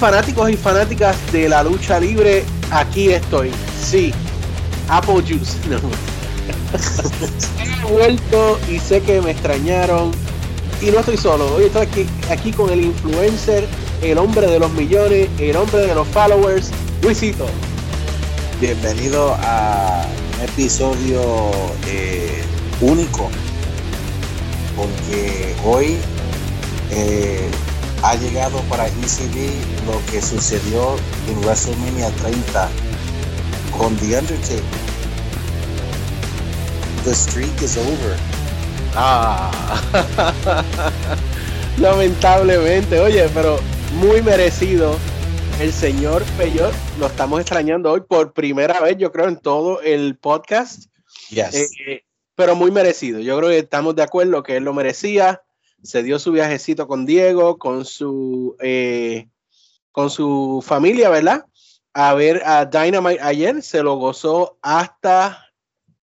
fanáticos y fanáticas de la lucha libre, aquí estoy. Sí, Apple Juice. No. He vuelto y sé que me extrañaron. Y no estoy solo. Hoy estoy aquí, aquí con el influencer, el hombre de los millones, el hombre de los followers, Luisito. Bienvenido a un episodio eh, único. Porque hoy eh, ha llegado para ECD lo que sucedió en WrestleMania 30 con The Undertaker. The streak is over. Ah, lamentablemente, oye, pero muy merecido. El señor Peyot lo estamos extrañando hoy por primera vez, yo creo, en todo el podcast. Yes. Eh, pero muy merecido. Yo creo que estamos de acuerdo que él lo merecía se dio su viajecito con Diego, con su, eh, con su familia, ¿verdad? A ver a Dynamite ayer, se lo gozó hasta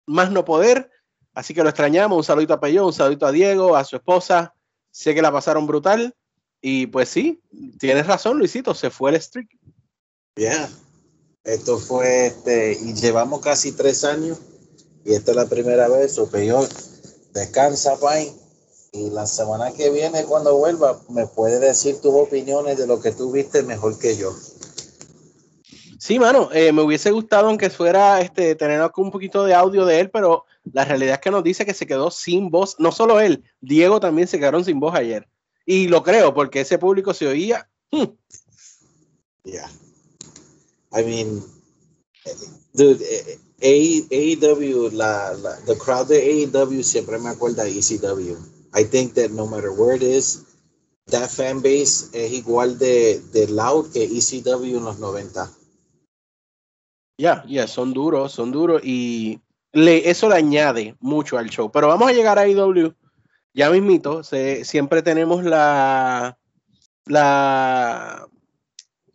más no poder, así que lo extrañamos. Un saludito a Peyo, un saludito a Diego, a su esposa. Sé que la pasaron brutal. Y pues sí, tienes razón, Luisito, se fue el streak. Yeah. Esto fue este, y llevamos casi tres años, y esta es la primera vez, o descansa, Pine y la semana que viene, cuando vuelva, me puede decir tus opiniones de lo que tú viste mejor que yo. Sí, mano, eh, me hubiese gustado aunque fuera este, tener un poquito de audio de él, pero la realidad es que nos dice que se quedó sin voz. No solo él, Diego también se quedaron sin voz ayer. Y lo creo, porque ese público se oía. Hmm. Yeah. I mean, dude, AEW, la, la, the crowd de AEW siempre me acuerda de ECW. I think that no matter where it is, that fan base es igual de, de loud que ECW en los 90. Ya, ya, son duros, son duros y le, eso le añade mucho al show. Pero vamos a llegar a IW. Ya mismito, siempre tenemos la, la,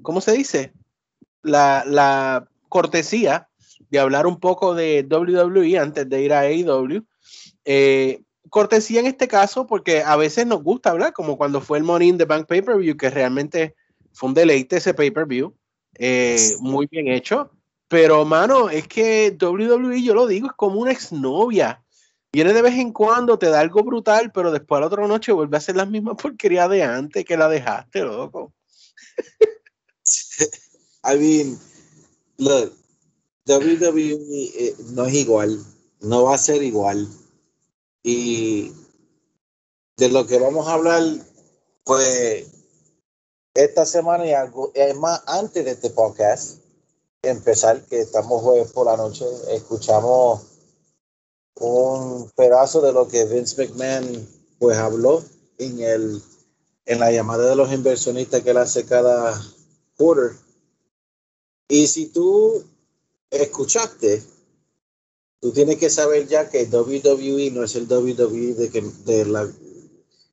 ¿cómo se dice? La, la cortesía de hablar un poco de WWE antes de ir a AEW. Eh, cortesía en este caso, porque a veces nos gusta hablar, como cuando fue el Money in the Bank Pay-Per-View, que realmente fue un deleite ese pay-per-view, eh, muy bien hecho. Pero, mano, es que WWE, yo lo digo, es como una exnovia. Viene de vez en cuando, te da algo brutal, pero después a la otra noche vuelve a hacer la misma porquería de antes que la dejaste, loco. I mean, look, WWE eh, no es igual, no va a ser igual y de lo que vamos a hablar, pues esta semana y algo, es más, antes de este podcast, empezar, que estamos jueves por la noche, escuchamos un pedazo de lo que Vince McMahon pues habló en el en la llamada de los inversionistas que él hace cada quarter. Y si tú escuchaste, tú tienes que saber ya que WWE no es el WWE de que de la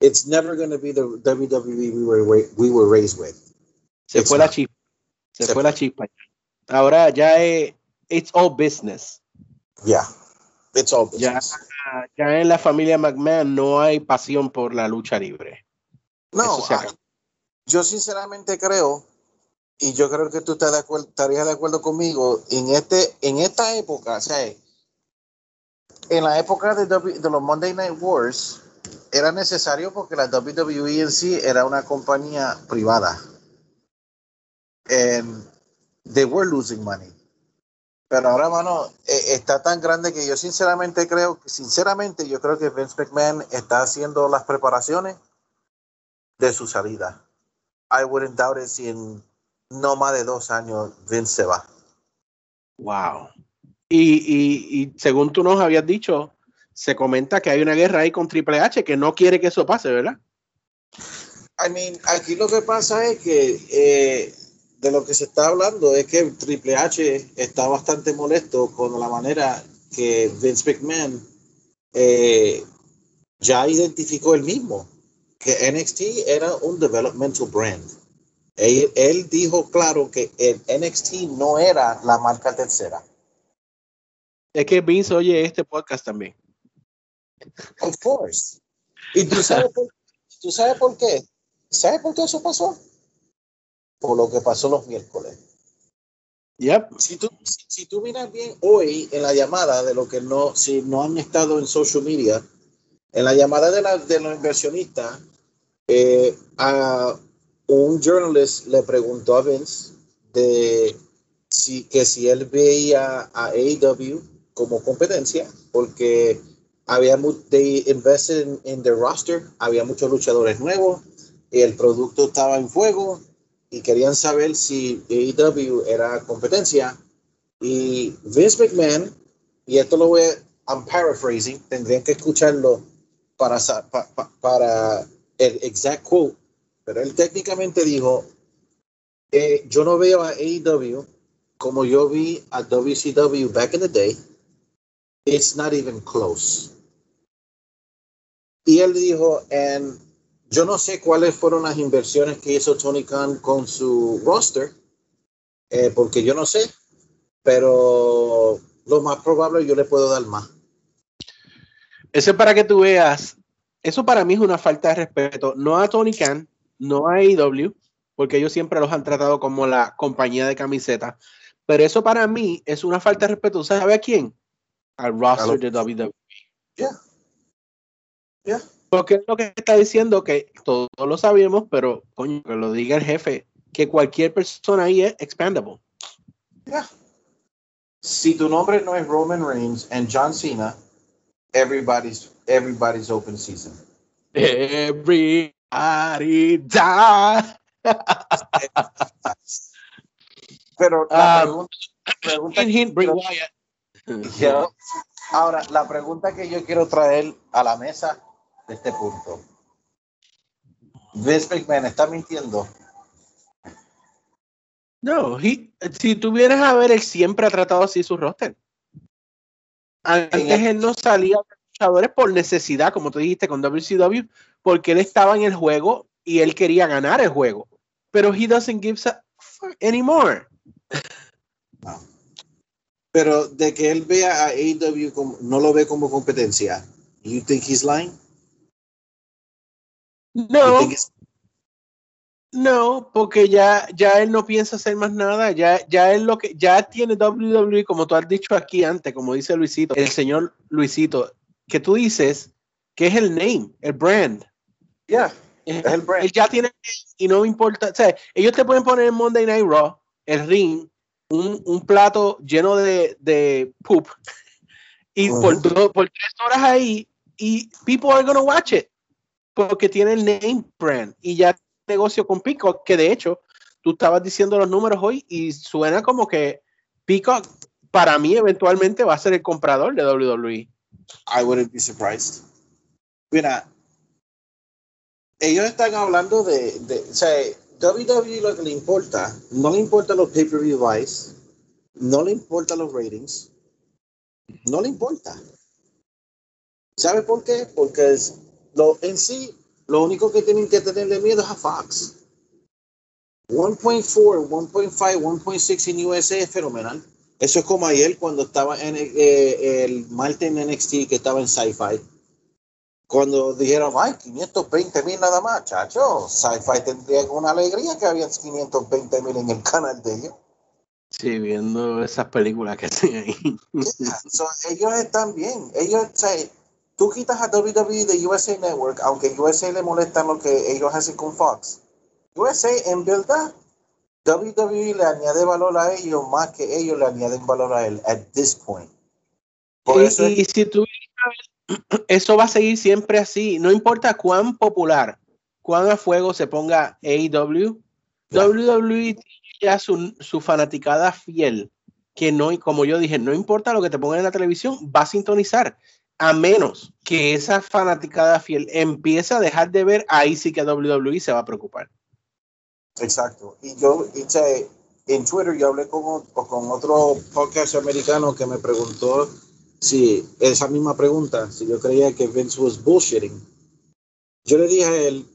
it's never going to be the WWE we were we were raised with. Se it's fue not. la chispa. Se, Se, fue la chispa. Ahora ya es it's all business. Yeah. It's all business. Ya, ya en la familia McMahon no hay pasión por la lucha libre. No, I, yo sinceramente creo y yo creo que tú estás de acuerdo, estarías de acuerdo conmigo en este en esta época, o sea, en la época de, de, los Monday Night Wars era necesario porque la WWE en sí era una compañía privada. And they were losing money. Pero ahora, mano, eh, está tan grande que yo sinceramente creo, sinceramente yo creo que Vince McMahon está haciendo las preparaciones de su salida. I wouldn't doubt it si en no más de dos años Vince se va. Wow. Y, según tú nos habías dicho, se comenta que hay una guerra ahí con Triple H que no quiere que eso pase, ¿verdad? I mean, aquí lo que pasa es que eh, de lo que se está hablando es que Triple H está bastante molesto con la manera que Vince McMahon eh, ya identificó el mismo, que NXT era un developmental brand. Él, él dijo claro que el NXT no era la marca tercera es que Vince oye este podcast también. Of course. ¿Y tú sabes por, ¿tú sabes por qué? ¿Sabes por qué eso pasó? por lo que pasó los miércoles. Yep. Si tú, si, si tú miras bien hoy en la llamada de lo que no, si no han estado en social media, en la llamada de, la, de los inversionistas, eh, a un journalist le preguntó a Vince de si, que si él veía a AEW como competencia, porque había they invested in, in the roster, había muchos luchadores nuevos, el producto estaba en fuego y querían saber si AEW era competencia. Y Vince McMahon, y esto lo voy a, I'm paraphrasing, tendrían que escucharlo para, pa- para el exact quote, pero él técnicamente dijo, eh, yo no veo a AEW como yo vi a WCW back in the day. It's not even close. Y él dijo, and yo no sé cuáles fueron las inversiones que hizo Tony Khan con su roster, eh, porque yo no sé, pero lo más probable yo le puedo dar más. Eso es para que tú veas. Eso para mí es una falta de respeto. No a Tony Khan, no a AEW, porque ellos siempre los han tratado como la compañía de camisetas. Pero eso para mí es una falta de respeto. ¿Sabe a quién? Al roster de WWE. Yeah. Yeah. Porque es lo que está diciendo que todos lo sabemos, pero coño, que lo diga el jefe, que cualquier persona ahí es expandable. Yeah. Si tu nombre no es Roman Reigns and John Cena, everybody's everybody's open season. Everybody die. Pero la Ah, pregunta, pregunta Hint, hint, Bray Wyatt. Ahora, la pregunta que yo quiero traer a la mesa de este punto. Vince McMahon está mintiendo. No, he- si tuvieras a ver, él siempre ha tratado así su roster. Antes él no salía de luchadores por necesidad, como tú dijiste con WCW, porque él estaba en el juego y él quería ganar el juego. Pero he doesn't give a fuck anymore. Pero de que él vea a AEW como, no lo ve como competencia. You think he's lying? No, no, porque ya, ya él no piensa hacer más nada. Ya, ya él lo que ya tiene WWE, como tú has dicho aquí antes, como dice Luisito, el señor Luisito, que tú dices que es el name, el brand. yeah, es el brand. Él ya tiene y no me importa. O sea, ellos te pueden poner en Monday Night Raw, el ring, un, un plato lleno de, de poop y Ujú. por, do- por tres horas ahí y people are gonna watch it porque tiene el name brand y ya negocio con Peacock que de hecho tú estabas diciendo los números hoy y suena como que Peacock para mí eventualmente va a ser el comprador de WWE. I wouldn't be surprised. Mira, ellos están hablando de, de o sea, WWE lo que le importa, no le importa los pay-per-view buys, no le importa los ratings, no le importa. ¿Sabe por qué? Porque es lo, en sí, lo único que tienen que tenerle miedo es a Fox. 1.4, 1.5, 1.6 en USA es fenomenal. Eso es como ayer cuando estaba en el, eh, el martes en NXT que estaba en Sci-Fi. Cuando dijeron, ay, 520 mil nada más, chacho, Sci-Fi tendría una alegría que había 520 mil en el canal de ellos. Sí, viendo esas películas que hacen ahí. Yeah, so, ellos están bien. Ellos, o sea, tú quitas a WWE de USA Network, aunque USA le molesta lo que ellos hacen con Fox. USA, en verdad, WWE le añade valor a ellos más que ellos le añaden valor a él at this point. Por Y, eso es- y si tú eso va a seguir siempre así, no importa cuán popular, cuán a fuego se ponga AEW, Ya. WWE tiene ya su, su fanaticada fiel, que no, y como yo dije, no importa lo que te pongan en la televisión, va a sintonizar, a menos que esa fanaticada fiel empiece a dejar de ver, ahí sí que WWE se va a preocupar. Exacto. Y yo, y, en Twitter yo hablé con, con otro podcast americano que me preguntó si esa misma pregunta, si yo creía que Vince was bullshitting. Yo le dije a él,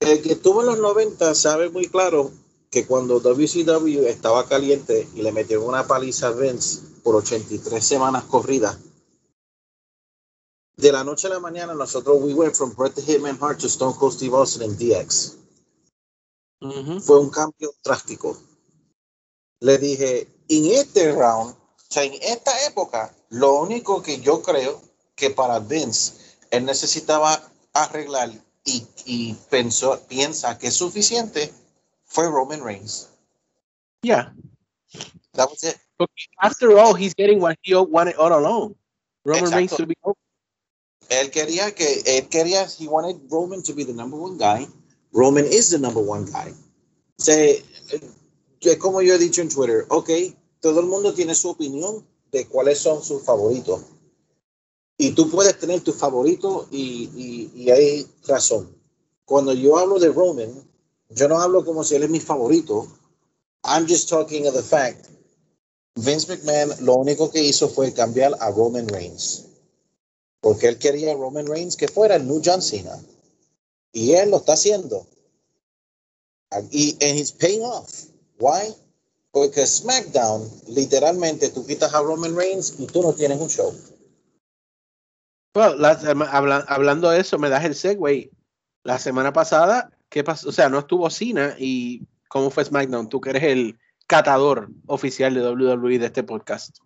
el que estuvo en los 90 sabe muy claro que cuando WCW estaba caliente y le metió una paliza a Vince por 83 semanas corridas, de la noche a la mañana nosotros we went from Bret the Hitman Hart to Stone Cold Steve Austin en DX. fue un cambio drástico. Le dije, en este round, sea, en esta época, lo único que yo creo que para Vince, él necesitaba arreglar y, y pensó, piensa que es suficiente fue Roman Reigns. Yeah. That was it. After all, he's getting what he wanted all along. Roman Exacto. Reigns to be over. Él quería que, él quería, he wanted Roman to be the number one guy. Roman is the number one guy. Es como yo he dicho en Twitter, ok, todo el mundo tiene su opinión de cuáles son sus favoritos. Y tú puedes tener tu favorito y, y, y hay razón. Cuando yo hablo de Roman, yo no hablo como si él es mi favorito. I'm just talking of the fact. Vince McMahon lo único que hizo fue cambiar a Roman Reigns. Porque él quería a Roman Reigns que fuera el new John Cena. Y él lo está haciendo. Y and he's paying off. Why? Porque SmackDown, literalmente, tú quitas a Roman Reigns y tú no tienes un show. Well, sema- habla- hablando de eso, me das el segue. La semana pasada, ¿qué pasó? O sea, no estuvo Cena y ¿cómo fue SmackDown? Tú que eres el catador oficial de WWE de este podcast.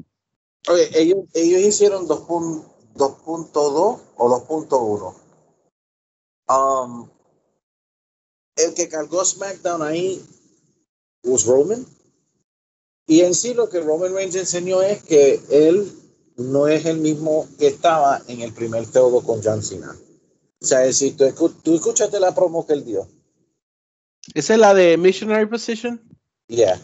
Oye, ellos, ellos hicieron 2.2 o 2.1. Um, el que cargó SmackDown ahí was Roman. Y en sí lo que Roman Reigns enseñó es que él no es el mismo que estaba en el primer feudo con John Cena. O sea, si tú, tú escuchaste la promo que él dio. ¿Esa es la de Missionary Position? Yeah.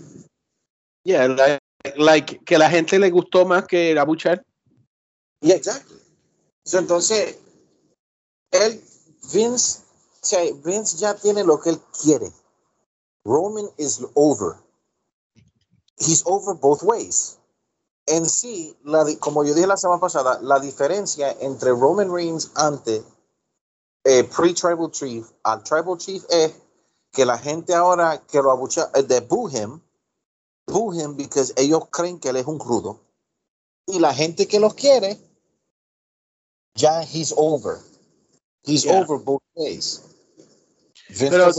Yeah, like, like, que la gente le gustó más que la buchar. Yeah, exactly. So, entonces, él, Vince, o sea, Vince ya tiene lo que él quiere. Roman is over. He's over both ways. En sí, la, como yo dije la semana pasada, la diferencia entre Roman Reigns antes, eh, pre-Tribal Chief, al Tribal Chief es que la gente ahora que lo abucha, eh, de boo him, boo him because ellos creen que él es un rudo. Y la gente que los quiere, ya he's over. He's Yeah. over both ways. Pero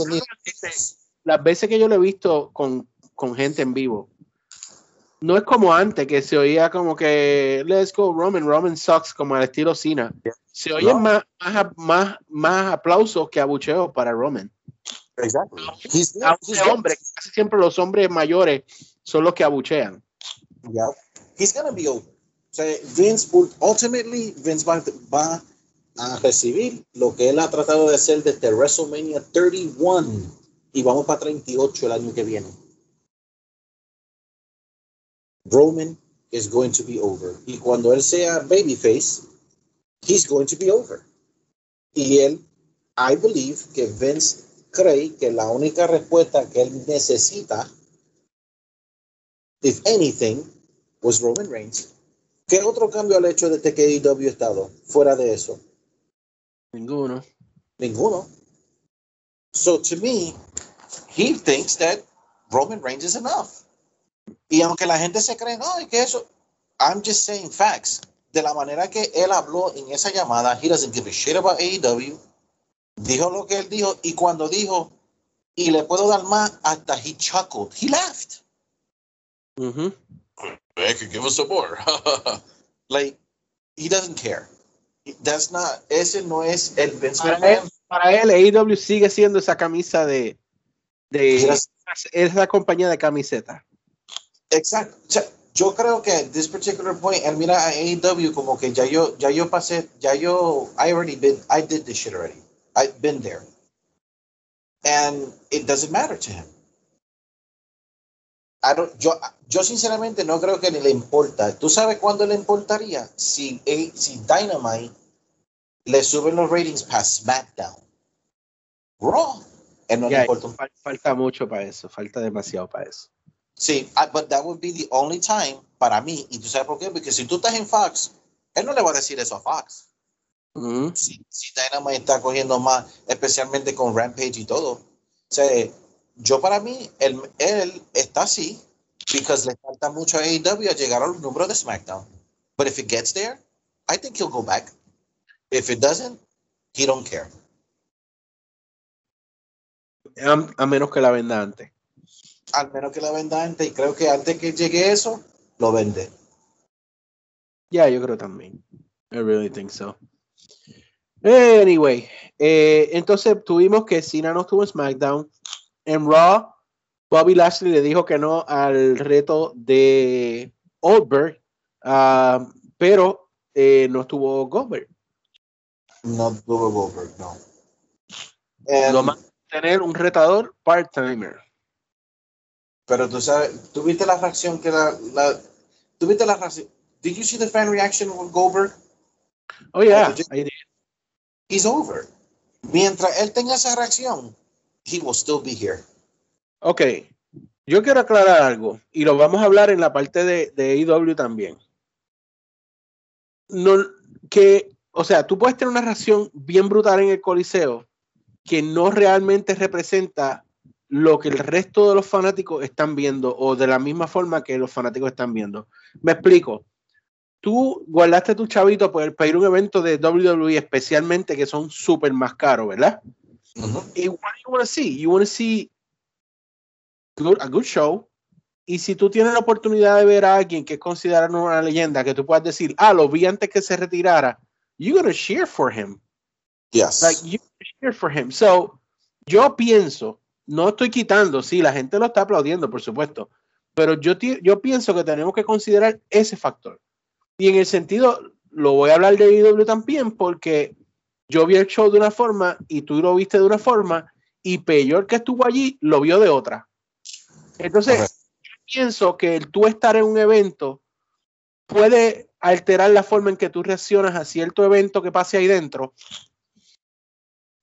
las veces que yo lo he visto con, con gente en vivo, no es como antes, que se oía como que let's go Roman, Roman sucks, como al estilo Cena. Se oyen No. más, más, más, más aplausos que abucheos para Roman. Exactly. He's, A un hombre, casi siempre los hombres mayores son los que abuchean. Yeah. He's gonna be over. O sea, Vince, ul- ultimately, Vince va, va a recibir lo que él ha tratado de hacer desde WrestleMania 31 y vamos para 38 el año que viene. Roman is going to be over. Y cuando él sea babyface, he's going to be over. Y él, I believe que Vince cree que la única respuesta que él necesita, if anything, was Roman Reigns. ¿Qué otro cambio ha hecho desde que AEW estado? Fuera de eso. Ninguno. Ninguno. So to me, he thinks that Roman Reigns is enough. Y aunque la gente se cree, no, es que eso, I'm just saying facts. De la manera que él habló en esa llamada, he doesn't give a shit about AEW. Dijo lo que él dijo y cuando dijo, y le puedo dar más, hasta he chuckled. He laughed. Ujú. I could give us some more. like, he doesn't care. That's not, ese no es el Vince Para McMahon. él, para él, AEW sigue siendo esa camisa de, de Yes. es la compañía de camiseta. Exacto. O sea, yo creo que at this particular point, mira a AEW como que ya yo, ya yo pasé, ya yo, I already been, I did this shit already. I've been there. And it doesn't matter to him. I don't, yo, yo sinceramente no creo que ni le importa. ¿Tú sabes cuándo le importaría? Si, si Dynamite le suben los ratings past SmackDown. Raw. No importa fal- falta mucho para eso, falta demasiado para eso. Sí, ah, but that would be the only time para mí. ¿Y tú sabes por qué? Porque si tú estás en Fox, él no le va a decir eso a Fox. Ujú. Si, si Dynamite está cogiendo más, especialmente con Rampage y todo. O sea, yo para mí, él, él está así, because le falta mucho a AEW a llegar a los números de SmackDown. But if it gets there, I think he'll go back. If it doesn't, he don't care. A, menos que la venda antes. Al menos que la venda antes. Y creo que antes que llegue eso, lo vende. Ya, yo creo también. I really think so. Anyway, eh, entonces tuvimos que Cena no estuvo en SmackDown. En Raw, Bobby Lashley le dijo que no al reto de Goldberg, uh, pero eh, no estuvo Goldberg. No tuvo Goldberg, no. Lo más tener un retador part-timer. Pero tú sabes, ¿tú viste la reacción que la, la ¿tú viste la reacción? Did you see the fan reaction with Goldberg? Oh yeah, I did. He's over. Mientras él tenga esa reacción, he will still be here. Ok, yo quiero aclarar algo y lo vamos a hablar en la parte de, de AEW también. No, que, o sea, tú puedes tener una reacción bien brutal en el Coliseo que no realmente representa lo que el resto de los fanáticos están viendo o de la misma forma que los fanáticos están viendo. Me explico. Tú guardaste tu chavito para ir a un evento de WWE especialmente que son súper más caros, ¿verdad? Y what do you want to see? You want to see a good show. Y si tú tienes la oportunidad de ver a alguien que es considerado una leyenda, que tú puedas decir, ah, lo vi antes que se retirara, you're going to cheer for him. Yes. Like, you cheer for him. So, yo pienso, no estoy quitando, sí, la gente lo está aplaudiendo, por supuesto, pero yo, yo pienso que tenemos que considerar ese factor. Y en el sentido, lo voy a hablar de IW también, porque yo vi el show de una forma y tú lo viste de una forma, y peor que estuvo allí, lo vio de otra. Entonces, yo pienso que el tú estar en un evento puede alterar la forma en que tú reaccionas a cierto evento que pase ahí dentro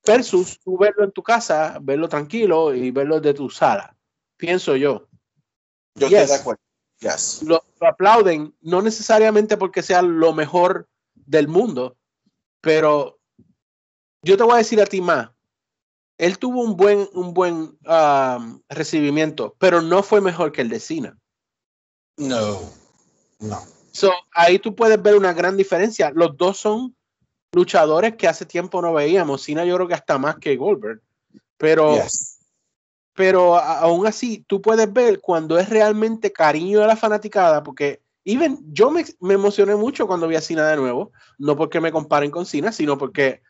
versus tú verlo en tu casa, verlo tranquilo y verlo de tu sala. Pienso yo. Yo estoy de acuerdo. Lo, lo, aplauden, no necesariamente porque sea lo mejor del mundo, pero yo te voy a decir a ti más, él tuvo un buen, un buen um, recibimiento, pero no fue mejor que el de Cena. No, no. So, ahí tú puedes ver una gran diferencia. Los dos son luchadores que hace tiempo no veíamos. Cena yo creo que hasta más que Goldberg. Pero, pero aún así, tú puedes ver cuando es realmente cariño de la fanaticada, porque even yo me, me emocioné mucho cuando vi a Cena de nuevo, no porque me comparen con Cena, sino porque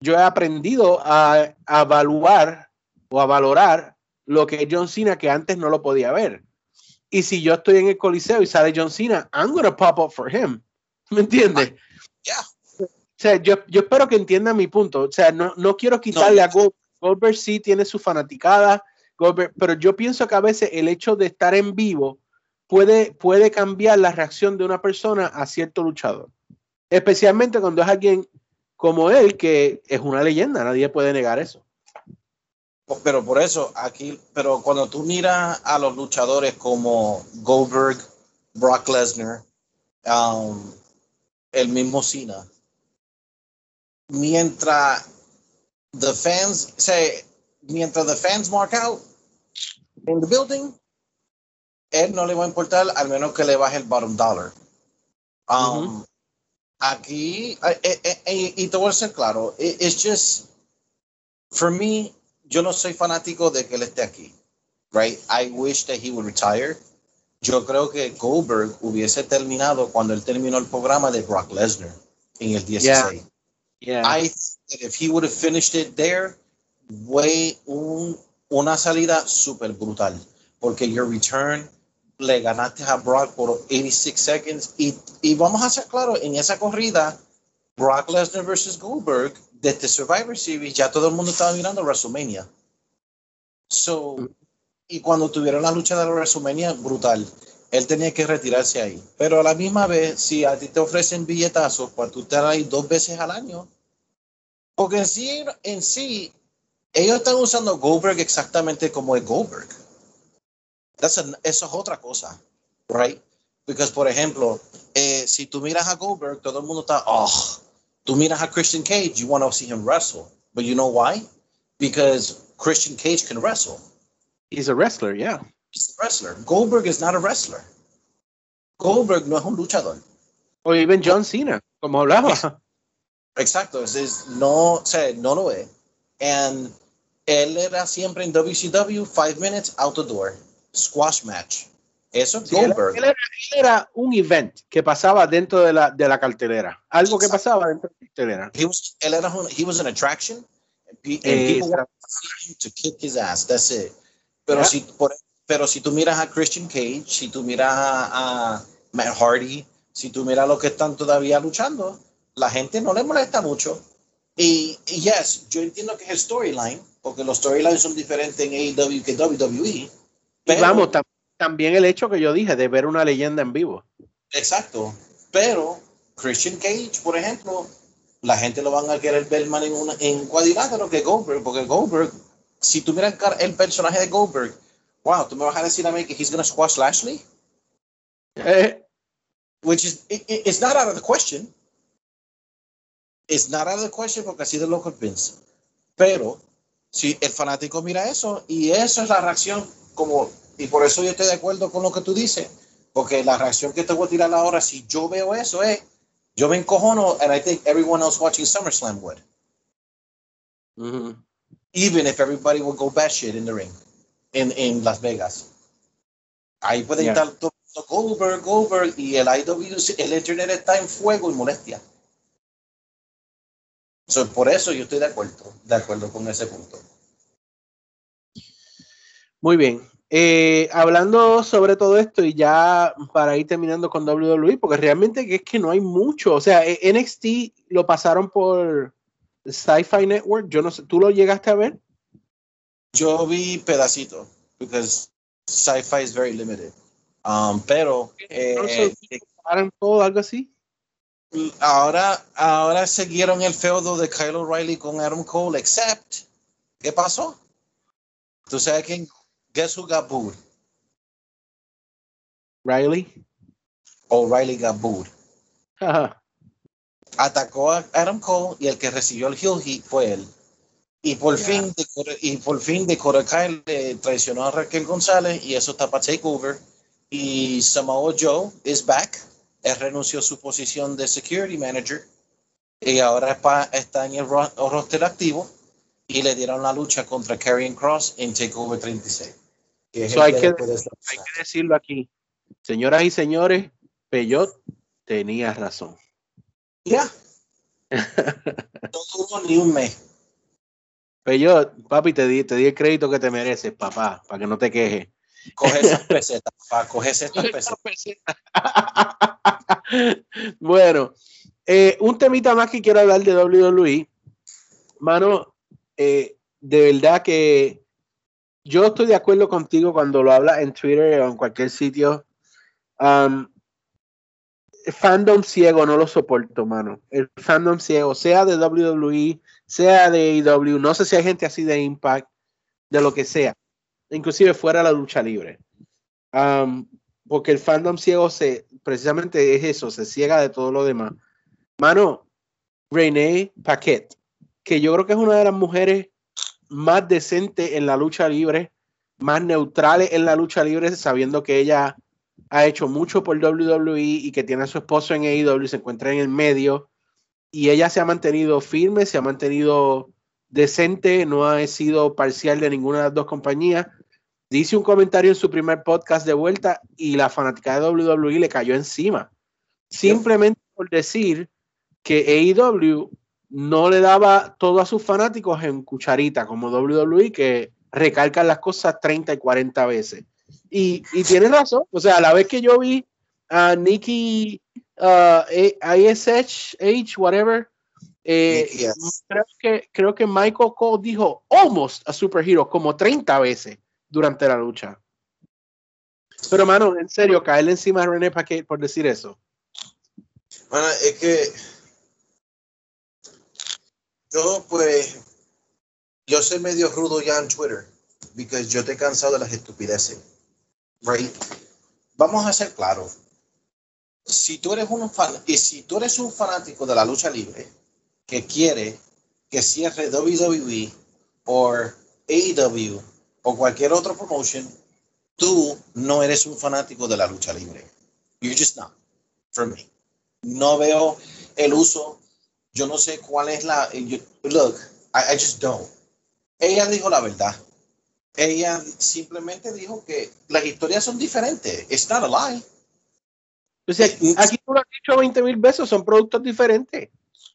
yo he aprendido a, evaluar o a valorar lo que es John Cena que antes no lo podía ver. Y si yo estoy en el Coliseo y sale John Cena, I'm gonna pop up for him. ¿Me entiendes? Ya. Sea, yo, yo, espero que entienda mi punto. O sea, no, no quiero quitarle a Goldberg. Goldberg sí tiene su fanaticada, Goldberg, pero yo pienso que a veces el hecho de estar en vivo puede, puede cambiar la reacción de una persona a cierto luchador. Especialmente cuando es alguien como él, que es una leyenda, nadie puede negar eso. Pero por eso, aquí, pero cuando tú miras a los luchadores como Goldberg, Brock Lesnar, um, el mismo Cena, mientras the fans say, mientras the fans mark out in the building, él no le va a importar al menos que le baje el bottom dollar. Um, aquí, eh, eh, eh, y te voy a ser claro, it's just, for me, yo no soy fanático de que él esté aquí, right? I wish that he would retire. Yo creo que Goldberg hubiese terminado cuando él terminó el programa de Brock Lesnar en el 16. Yeah. I if he would have finished it there, way un, una salida súper brutal. Porque your return le ganaste a Brock por 86 seconds. Y, y vamos a ser claros, en esa corrida, Brock Lesnar versus Goldberg, desde Survivor Series, ya todo el mundo estaba mirando WrestleMania. So, y cuando tuvieron la lucha de la WrestleMania, brutal. Él tenía que retirarse ahí. Pero a la misma vez, si a ti te ofrecen billetazos para tú estar ahí dos veces al año, porque en sí, en sí, ellos están usando Goldberg exactamente como es Goldberg eso es otra cosa, right? Because, por ejemplo, eh, si tú miras a Goldberg, todo el mundo está, oh, tú miras a Christian Cage, you want to see him wrestle. But you know why? Because Christian Cage can wrestle. He's a wrestler, yeah. He's a wrestler. Goldberg is not a wrestler. Goldberg no es un luchador. O even John Cena, como hablaba. Exacto, es, no, o sea, no lo es. And Él era siempre en WCW, five minutes out the door, squash match. Eso es Sí, Goldberg. él era, él era un event que pasaba dentro de la, de la cartelera. Algo que pasaba dentro de la cartelera. He was, él era un, he was an attraction. And pe- and people to kick his ass. That's it. Pero Yeah. si por, pero si tú miras a Christian Cage, si tú miras a, a Matt Hardy, si tú miras a los que están todavía luchando, la gente no le molesta mucho. Y, y yes, yo entiendo que es el storyline, porque los storylines son diferentes en AEW que WWE. Y Pero, vamos, tam- también el hecho que yo dije de ver una leyenda en vivo. Exacto. Pero Christian Cage, por ejemplo, la gente lo van a querer ver más en, una, en cuadrilátero que Goldberg, porque Goldberg, si tú miras el personaje de Goldberg, wow, tú me vas a decir a mí que he's gonna squash Lashley, Eh, which is it, it- it's not out of the question. It's not out of the question porque así de loco Vince. Pero si el fanático mira eso y eso es la reacción como y por eso yo estoy de acuerdo con lo que tú dices, porque la reacción que te voy a tirar ahora si yo veo eso es yo me encojono and I think everyone else watching SummerSlam would, ujú. even if everybody would go batshit in the ring in, in Las Vegas. Ahí puede Yeah. estar todo Goldberg, Goldberg y el IW, el internet está en fuego y molestia. So, por eso yo estoy de acuerdo, de acuerdo con ese punto. Muy bien. Eh, hablando sobre todo esto y ya para ir terminando con WWE, porque realmente es que no hay mucho. O sea, eh, NXT lo pasaron por Sci-Fi Network. Yo no sé, ¿tú lo llegaste a ver? Yo vi pedacito, because sci-fi is very limited. Um, pero eh, No sé, ¿Pasaron todo algo así? ahora, ahora siguieron el feudo de Kyle O'Reilly con Adam Cole, except, ¿qué pasó? ¿Tú sabes quién? Guess who got booed? Riley. O'Reilly got booed. Atacó a Adam Cole y el que recibió el heel hit fue él. Y por fin, de, y por fin, de Kyle le traicionó a Raquel González y eso está para Takeover. Y Samoa Joe is back. Él renunció a su posición de security manager y ahora está en el ro- roster activo y le dieron la lucha contra Karrion Cross en Takeover 36. que So hay que- Hay que decirlo aquí. Señoras y señores, Peyot tenía razón. Ya. No duró ni un mes. Peyot, papi, te di, te di el crédito que te mereces, papá, para que no te quejes. Coge esas pesetas, pa, coge esas pesetas. bueno, eh, un temita más que quiero hablar de WWE. Mano, eh, de verdad que yo estoy de acuerdo contigo cuando lo hablas en Twitter o en cualquier sitio. Um, fandom ciego no lo soporto, mano. El fandom ciego, sea de WWE, sea de AEW, no sé si hay gente así de Impact, de lo que sea, inclusive fuera de la lucha libre. Um, porque el fandom ciego se, precisamente es eso, se ciega de todo lo demás. Mano, Renee Paquette, que yo creo que es una de las mujeres más decentes en la lucha libre, más neutrales en la lucha libre, sabiendo que ella ha hecho mucho por WWE y que tiene a su esposo en AEW, se encuentra en el medio y ella se ha mantenido firme, se ha mantenido decente, no ha sido parcial de ninguna de las dos compañías. Dice un comentario en su primer podcast de vuelta y la fanática de WWE le cayó encima. Simplemente por decir que AEW no le daba todo a sus fanáticos en cucharita, como WWE, que recalcan las cosas 30 y 40 veces. Y, y tiene razón. O sea, a la vez que yo vi a Nikki uh, ISH, H, whatever, eh, creo, que, creo que Michael Cole dijo almost a superhero como 30 veces durante la lucha. Pero, mano, en serio, caerle encima a René Paquet por decir eso. Bueno, es que yo pues yo soy medio rudo ya en Twitter porque yo te he cansado de las estupideces. Right? Vamos a ser claros. Si tú eres un fan y si tú eres un fanático de la lucha libre que quiere que cierre WWE o AEW o cualquier otro promotion, tú no eres un fanático de la lucha libre. You're just not for me no veo el uso. Yo no sé cuál es la. yo- look, I, I just don't. ella dijo la verdad. Ella simplemente dijo que las historias son diferentes. It's not a lie. O sea, aquí tú lo has dicho 20 mil veces, son productos diferentes.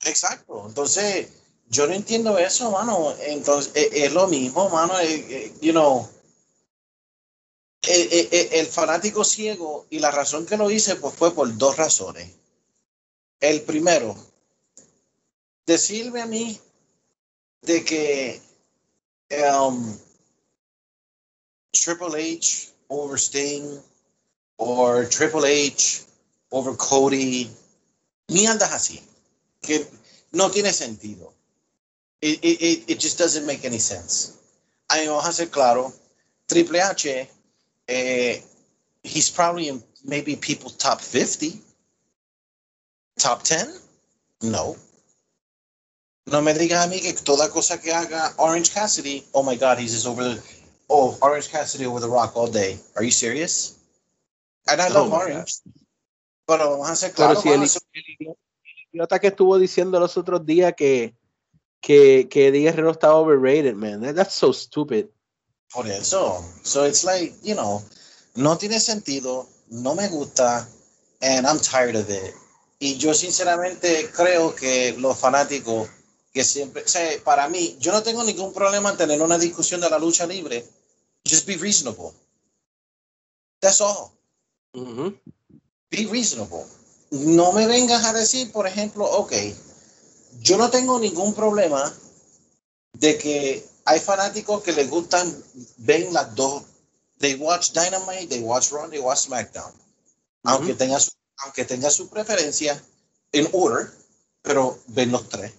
Exacto. Entonces, yo no entiendo eso, mano. Entonces, es, lo mismo, mano. Eh, eh, you know, eh, el, fanático ciego y la razón que lo hice pues fue por dos razones. El primero, decirme a mí de que um, Triple H over Sting or Triple H over Cody, ni andas así, que no tiene sentido. It, it, it just doesn't make any sense. I mí vamos a ser claro, Triple H, eh, he's probably in maybe people's top 50, top 10? No. No me digas a mí que toda cosa que haga Orange Cassidy, oh my God, he's just over the, oh, Orange Cassidy over the rock all day. Are you serious? And I love oh Orange. Pero vamos a ser claros. Si el, el, idiota que estuvo diciendo los otros días que, que, que Eddie Guerrero está overrated, man. That, that's so stupid. Por eso. So it's like, you know, no tiene sentido, no me gusta, and I'm tired of it. Y yo sinceramente creo que los fanáticos que siempre, o sea, para mí, yo no tengo ningún problema en tener una discusión de la lucha libre. Just be reasonable. That's all. Be reasonable. No me vengas a decir, por ejemplo, ok, yo no tengo ningún problema de que hay fanáticos que les gustan, ven las dos. They watch Dynamite, they watch Raw, they watch SmackDown. aunque, tenga su, aunque tenga su preferencia en order, pero ven los tres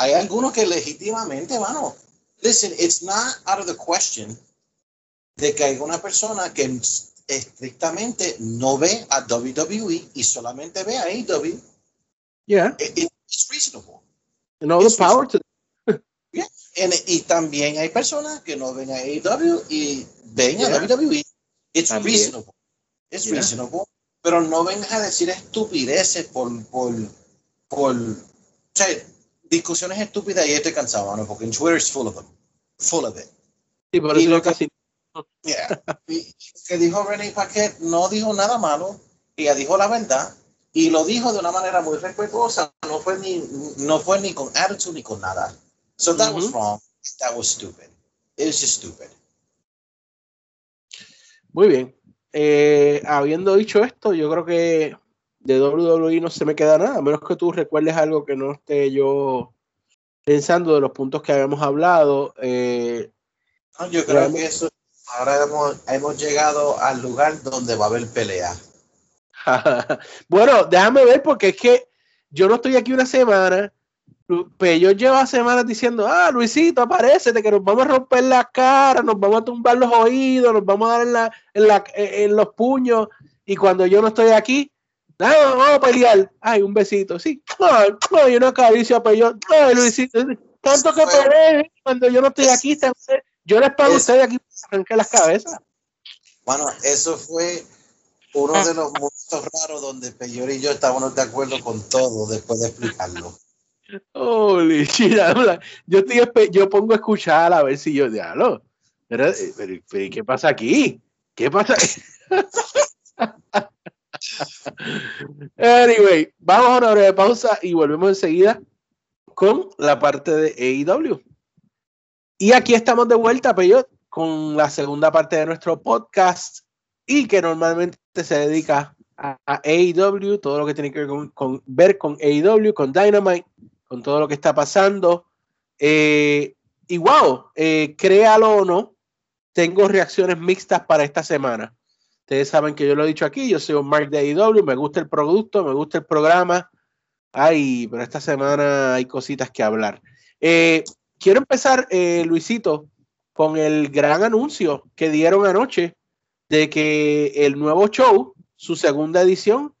hay algunos que legítimamente, mano, listen, it's not out of the question de que hay una persona que estrictamente no ve a WWE y solamente ve a AEW. Yeah. it's reasonable. And all the power to yeah. y también hay personas que no ven a AEW y ven a WWE. It's reasonable. It's reasonable. Pero no vengas a decir estupideces por, por, por, discusiones estúpidas y estoy cansado, ¿no? Porque en Twitter es full of them. Full of it. Sí, por eso casi. Yeah. y que dijo René Paquet no dijo nada malo, ella dijo la verdad y lo dijo de una manera muy respetuosa, no fue ni, no fue ni con attitude ni con nada. So that was wrong. That was stupid. It was just stupid. Muy bien. Eh, habiendo dicho esto, yo creo que de WWE no se me queda nada, a menos que tú recuerdes algo que no esté yo pensando de los puntos que habíamos hablado. Eh, yo creo que eso, ahora hemos, llegado al lugar donde va a haber pelea. bueno, déjame ver, porque es que yo no estoy aquí una semana. Pero yo llevo semanas diciendo, ah, Luisito, aparece, que nos vamos a romper la cara, nos vamos a tumbar los oídos, nos vamos a dar en, la, en, la, en los puños. Y cuando yo no estoy aquí, no, vamos a pelear. Ay, un besito, sí. Ay, una caricia, pero yo, ay, Luisito, tanto que peleé cuando yo no estoy aquí, yo les pago a ustedes aquí arrancar las cabezas. Bueno, eso fue uno de los momentos raros donde Peyor y yo estábamos de acuerdo con todo después de explicarlo. Holy shit, yo, estoy, yo pongo a escuchar a ver si yo diablo. Pero, pero, pero, ¿qué pasa aquí? ¿Qué pasa? anyway, vamos a una breve pausa y volvemos enseguida con la parte de AEW. Y aquí estamos de vuelta, Peyot, con la segunda parte de nuestro podcast y que normalmente se dedica a, AEW, todo lo que tiene que ver con, ver con AEW, con Dynamite, con todo lo que está pasando. Eh, y wow, eh, créalo o no, tengo reacciones mixtas para esta semana. Ustedes saben que yo lo he dicho aquí, yo soy un Mark de AEW, me gusta el producto, me gusta el programa. Ay, pero esta semana hay cositas que hablar. Eh, quiero empezar, eh, Luisito, con el gran anuncio que dieron anoche de que el nuevo show, su segunda edición,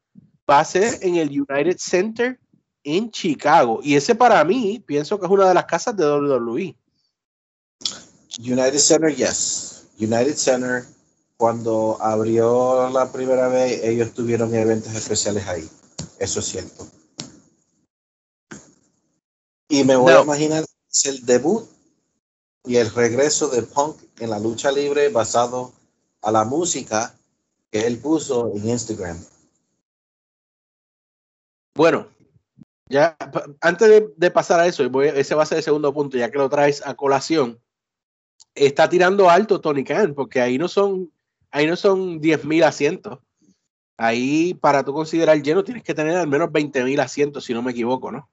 va a ser en el United Center en Chicago. Y ese para mí, pienso que es una de las casas de WWE. United Center, yes. United Center cuando abrió la primera vez, ellos tuvieron eventos especiales ahí. Eso es cierto. Y me voy a imaginar es el debut y el regreso de Punk en la lucha libre basado a la música que él puso en Instagram. Bueno, ya antes de, pasar a eso, ese va a ser el segundo punto, ya que lo traes a colación. Está tirando alto Tony Khan, porque ahí no son, ahí no son 10.000 asientos. Ahí, para tú considerar lleno, tienes que tener al menos 20.000 asientos, si no me equivoco, ¿no?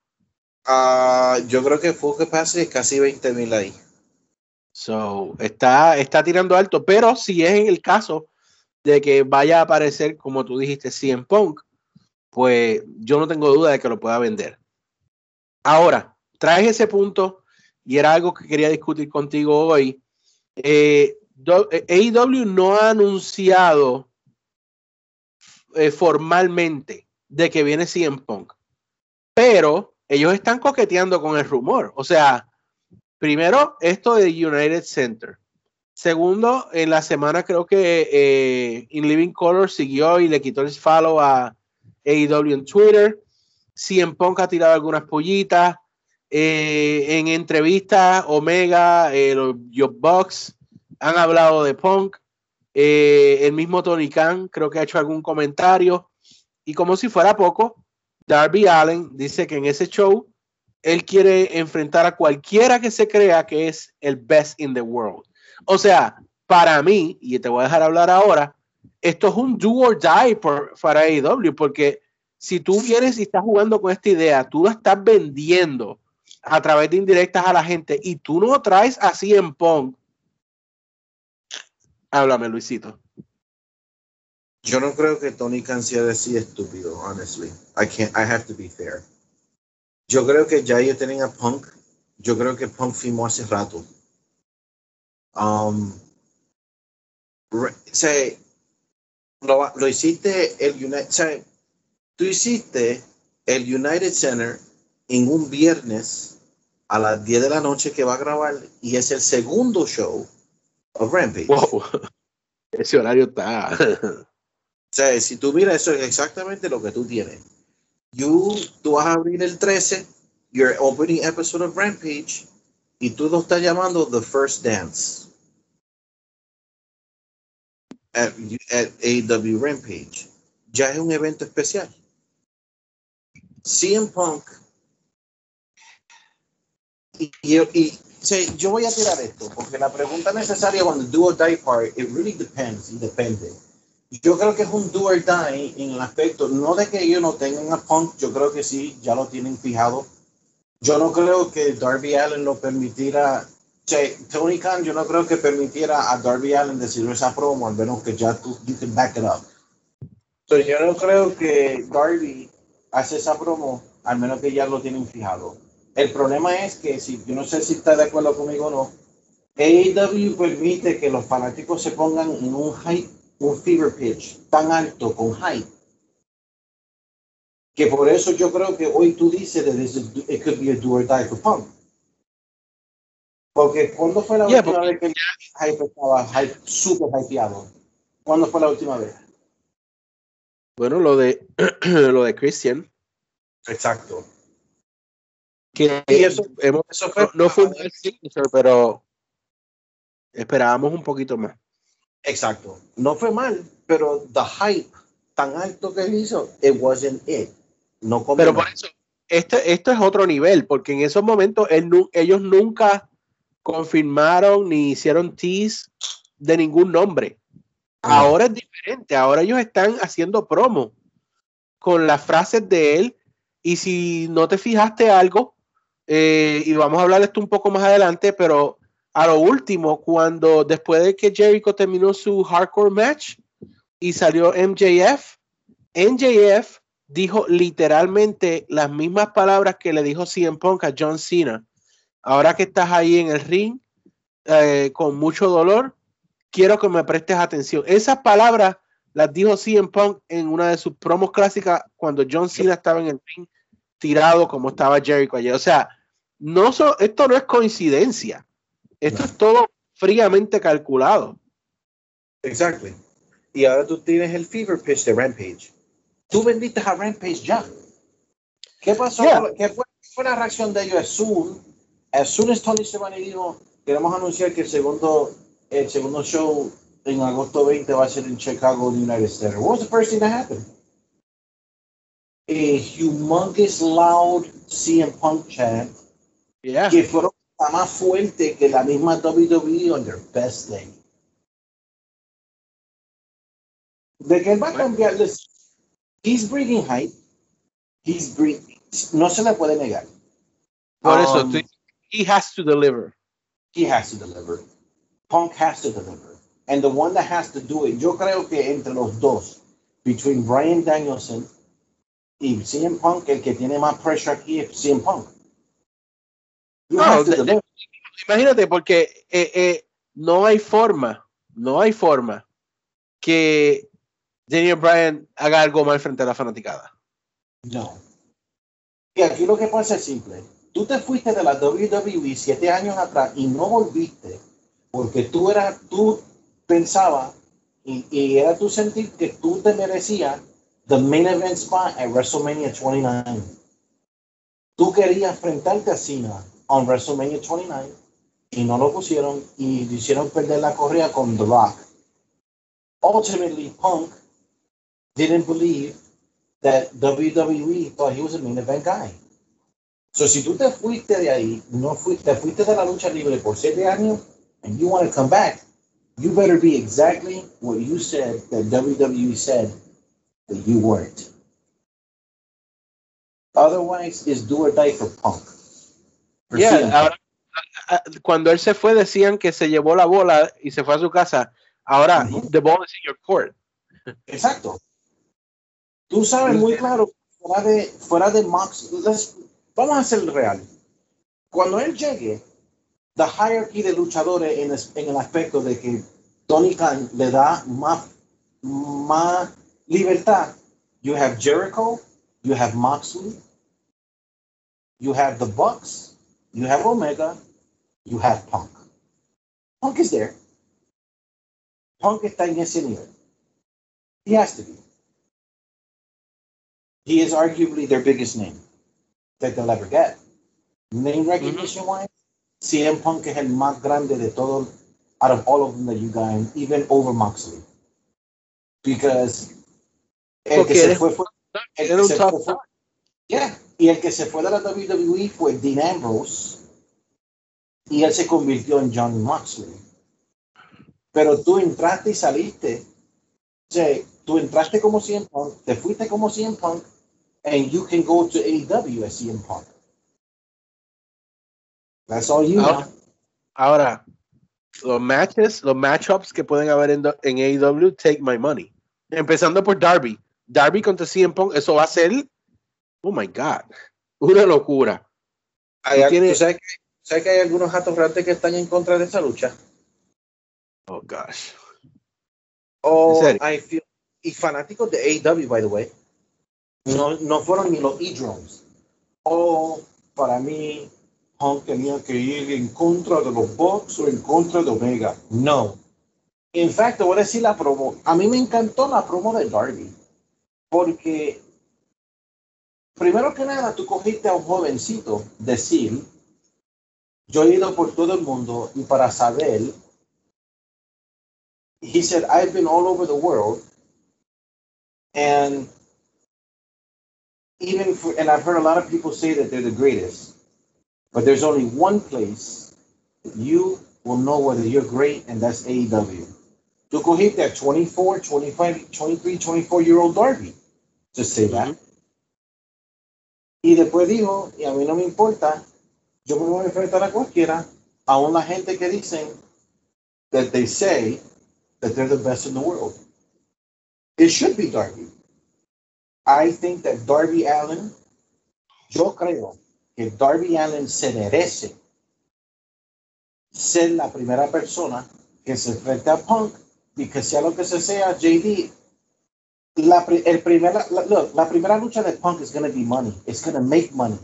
Uh, yo creo que fue que pase casi 20.000 ahí. So, está, está tirando alto, pero si es en el caso de que vaya a aparecer, como tú dijiste, CM Punk, pues yo no tengo duda de que lo pueda vender. Ahora, traes ese punto y era algo que quería discutir contigo hoy. Eh, AEW no ha anunciado eh, formalmente de que viene CM Punk, pero ellos están coqueteando con el rumor. O sea, primero, esto de United Center. Segundo, en la semana creo que eh, In Living Color siguió y le quitó el follow a AEW en Twitter. CM Punk ha tirado algunas pollitas. Eh, en entrevistas, Omega, eh, los Box han hablado de Punk. Eh, el mismo Tony Khan creo que ha hecho algún comentario. Y como si fuera poco, Darby Allen dice que en ese show él quiere enfrentar a cualquiera que se crea que es el best in the world. O sea, para mí, y te voy a dejar hablar ahora, esto es un do or die por, para AEW, porque si tú vienes y estás jugando con esta idea, tú la estás vendiendo a través de indirectas a la gente y tú no traes así en Pong. Háblame, Luisito. Yo no creo que Tony Khan sea así estúpido, honestly. I can't, I have to be fair. Yo creo que ya ellos tienen a Punk. Yo creo que Punk firmó hace rato. Um, say, lo, lo, hiciste el United, say, tú hiciste el United Center en un viernes a las 10 de la noche que va a grabar y es el segundo show of Rampage. Wow. Ese horario está. sea, si tú miras, eso es exactamente lo que tú tienes. You, tú vas a abrir el 13, your opening episode of Rampage, y tú lo estás llamando The First Dance. At, at AW Rampage. Ya es un evento especial. CM Punk y, y, yo voy a tirar esto, porque la pregunta necesaria cuando do or die part, it really depends, y depende. Yo creo que es un do or die en el aspecto, no de que ellos no tengan a Punk, yo creo que sí, ya lo tienen fijado. Yo no creo que Darby Allen lo permitiera, Tony Khan, yo no creo que permitiera a Darby Allen decir esa promo, al menos que ya tú, you can back it up. So, yo no creo que Darby hace esa promo, al menos que ya lo tienen fijado. El problema es que, si yo no sé si está de acuerdo conmigo o no, AEW permite que los fanáticos se pongan en un hype, un fever pitch tan alto con hype. Que por eso yo creo que hoy tú dices que it could be a do or die for Punk. Porque cuando fue la última vez que el hype estaba hype, súper hypeado? ¿Cuándo fue la última vez? Bueno, lo de lo de Christian. Exacto que eso, no, fue un signature, pero esperábamos un poquito más. Exacto. No fue mal, pero the hype tan alto que hizo, it wasn't it. No pero por eso, este, esto es otro nivel, porque en esos momentos ellos nunca confirmaron ni hicieron tease de ningún nombre. Ahora es diferente, ahora ellos están haciendo promo con las frases de él y si no te fijaste algo, eh, y vamos a hablar de esto un poco más adelante, pero a lo último, cuando después de que Jericho terminó su hardcore match y salió MJF, MJF dijo literalmente las mismas palabras que le dijo CM Punk a John Cena. Ahora que estás ahí en el ring eh, con mucho dolor, quiero que me prestes atención. Esas palabras las dijo CM Punk en una de sus promos clásicas cuando John Cena estaba en el ring tirado como estaba Jericho ayer. O sea, no esto no es coincidencia. Esto es todo fríamente calculado. Exacto. Y ahora tú tienes el fever pitch de Rampage. Tú vendiste a Rampage ya. ¿Qué pasó? ¿Qué fue, la reacción de ellos? As soon, as soon as Tony y dijo, queremos anunciar que el segundo, el segundo show en agosto 20 va a ser en Chicago, United States. What was the first thing that happened? A humongous loud CM Punk chant Yeah. que fueron más fuerte que la misma WWE on their best day. De que él va a cambiar, listen, he's bringing hype, he's bringing, no se le puede negar. Por eso, Um, tú- he has to deliver. he has to deliver. Punk has to deliver. And the one that has to do it, yo creo que entre los dos, between Brian Danielson y CM Punk, el que tiene más pressure aquí es CM Punk. No, de- de- deliver. Imagínate, porque eh, eh, no hay forma, no hay forma que Daniel Bryan haga algo mal frente a la fanaticada. No. Y aquí lo que pasa es simple. Tú te fuiste de la WWE siete años atrás y no volviste porque tú eras, tú pensabas y, y era tu sentir que tú te merecías the main event spot at WrestleMania 29. Tú querías enfrentarte a Cena on WrestleMania 29 y no lo pusieron y le hicieron perder la correa con The Rock. Ultimately, Punk didn't believe that WWE thought he was a main event guy. So si tú te fuiste de ahí, no fuiste, te fuiste de la lucha libre por siete años, and you want to come back, you better be exactly what you said that WWE said that you weren't. Otherwise, it's do or die for Punk. Yeah, ahora, cuando él se fue decían que se llevó la bola y se fue a su casa. Ahora, Ujú. the ball is in your court. Exacto. Tú sabes muy claro, fuera de, fuera de Max, vamos a ser real. Cuando él llegue, the hierarchy de luchadores en, es- en el aspecto de que Tony Khan le da más, más libertad. You have Jericho, you have Moxley, you have the Bucks, you have Omega, you have Punk. Punk is there. Punk is ese. He has to be. He is arguably their biggest name that they'll ever get. Name recognition wise, CM Punk es el más grande de todo, out of all of them that you got, even over Moxley. Because el que se fue fue. El que se fue fue- Yeah. Y el que se fue de la WWE fue Dean Ambrose. Y él se convirtió en John Moxley. Pero tú entraste y saliste. O sea, tú entraste como CM Punk, te fuiste como CM Punk, and you can go to AEW as CM Punk. That's all you Ahora- know. Ahora, los matches, los matchups que pueden haber en, en AEW, take my money. Empezando por Darby. Darby contra CM Punk, eso va a ser, oh my God, una locura. Hay- tiene- ¿tú sabes, que, sabes que hay algunos atorrantes que están en contra de esa lucha? Oh gosh. Oh. I feel, y fanáticos de AEW, by the way, no, no fueron ni los E-Drones. Oh, para mí, Punk tenía que ir en contra de los Bucks o en contra de Omega. No. En fact, te voy a decir la promo. A mí me encantó la promo de Darby. Porque, primero que nada, tú cogiste a un jovencito decir, yo he ido por todo el mundo y para saber he said, I've been all over the world, and even for, and I've heard a lot of people say that they're the greatest, but there's only one place you will know whether you're great, and that's AEW. Tú cogiste a 24, 25, 23, 24 year old Darby to say that. Ujú. Y después dijo, y a mí no me importa, yo me voy a enfrentar a cualquiera, aún la gente que dicen that they say that they're the best in the world. It should be Darby. I think that Darby Allen, yo creo que Darby Allen se merece ser la primera persona que se enfrenta a Punk, porque sea lo que se sea, JD, la, el primera, la, look, la primera lucha de Punk is to be money. It's to make money.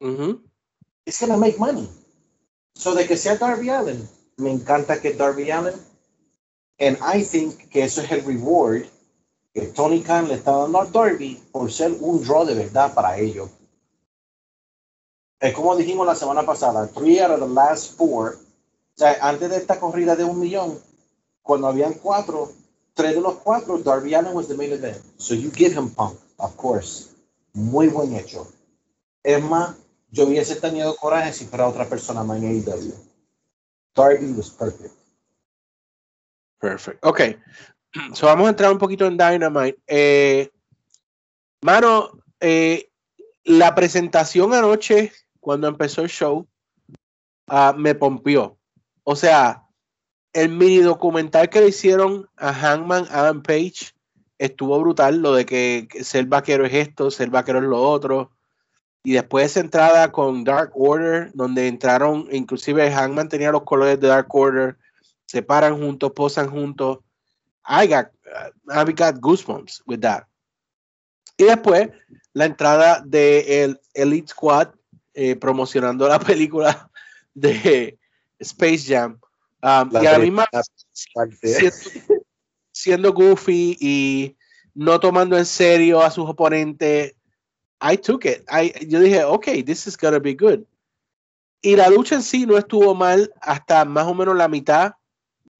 Ujú. It's going to make money. So de que sea Darby Allen, me encanta que Darby Allen. And I think que eso es el reward que Tony Khan le está dando a Darby por ser un draw de verdad para ellos. Es como dijimos la semana pasada, three out of the last four sea, antes de esta corrida de un millón, cuando habían cuatro, tres de los cuatro, Darby Allen was the main event. So you give him Punk, of course. Muy buen hecho. Es más, yo hubiese tenido coraje si fuera otra persona más en AEW. Darby was perfect. Perfect. Ok. So vamos a entrar un poquito en Dynamite. Eh, mano, eh, la presentación anoche, cuando empezó el show, uh, me pompió. O sea, el mini documental que le hicieron a Hangman Adam Page estuvo brutal. Lo de que, ser vaquero es esto, ser vaquero es lo otro. Y después esa entrada con Dark Order, donde entraron, inclusive Hangman tenía los colores de Dark Order, se paran juntos, posan juntos. I got, I got goosebumps with that. Y después la entrada de el Elite Squad eh, promocionando la película de Space Jam. Um, y a la misma siendo, siendo, goofy y no tomando en serio a sus oponentes. I took it. I, yo dije, ok, this is gonna be good. Y la lucha en sí no estuvo mal hasta más o menos la mitad,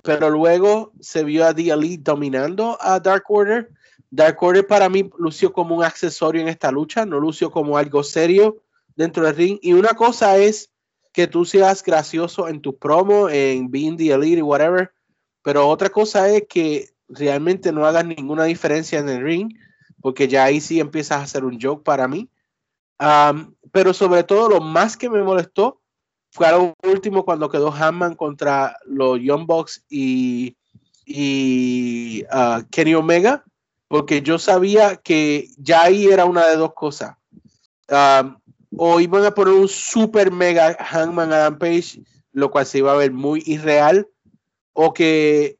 pero luego se vio a The Elite dominando a Dark Order. Dark Order para mí lució como un accesorio en esta lucha, no lució como algo serio dentro del ring. Y una cosa es que tú seas gracioso en tu promo, en Being the Elite y whatever, pero otra cosa es que realmente no hagas ninguna diferencia en el ring, porque ya ahí sí empiezas a hacer un joke para mí. Um, pero sobre todo lo más que me molestó fue lo último cuando quedó Hammond contra los Young Bucks y, y uh, Kenny Omega, porque yo sabía que ya ahí era una de dos cosas. O iban a poner un super mega Hangman Adam Page, lo cual se iba a ver muy irreal, o que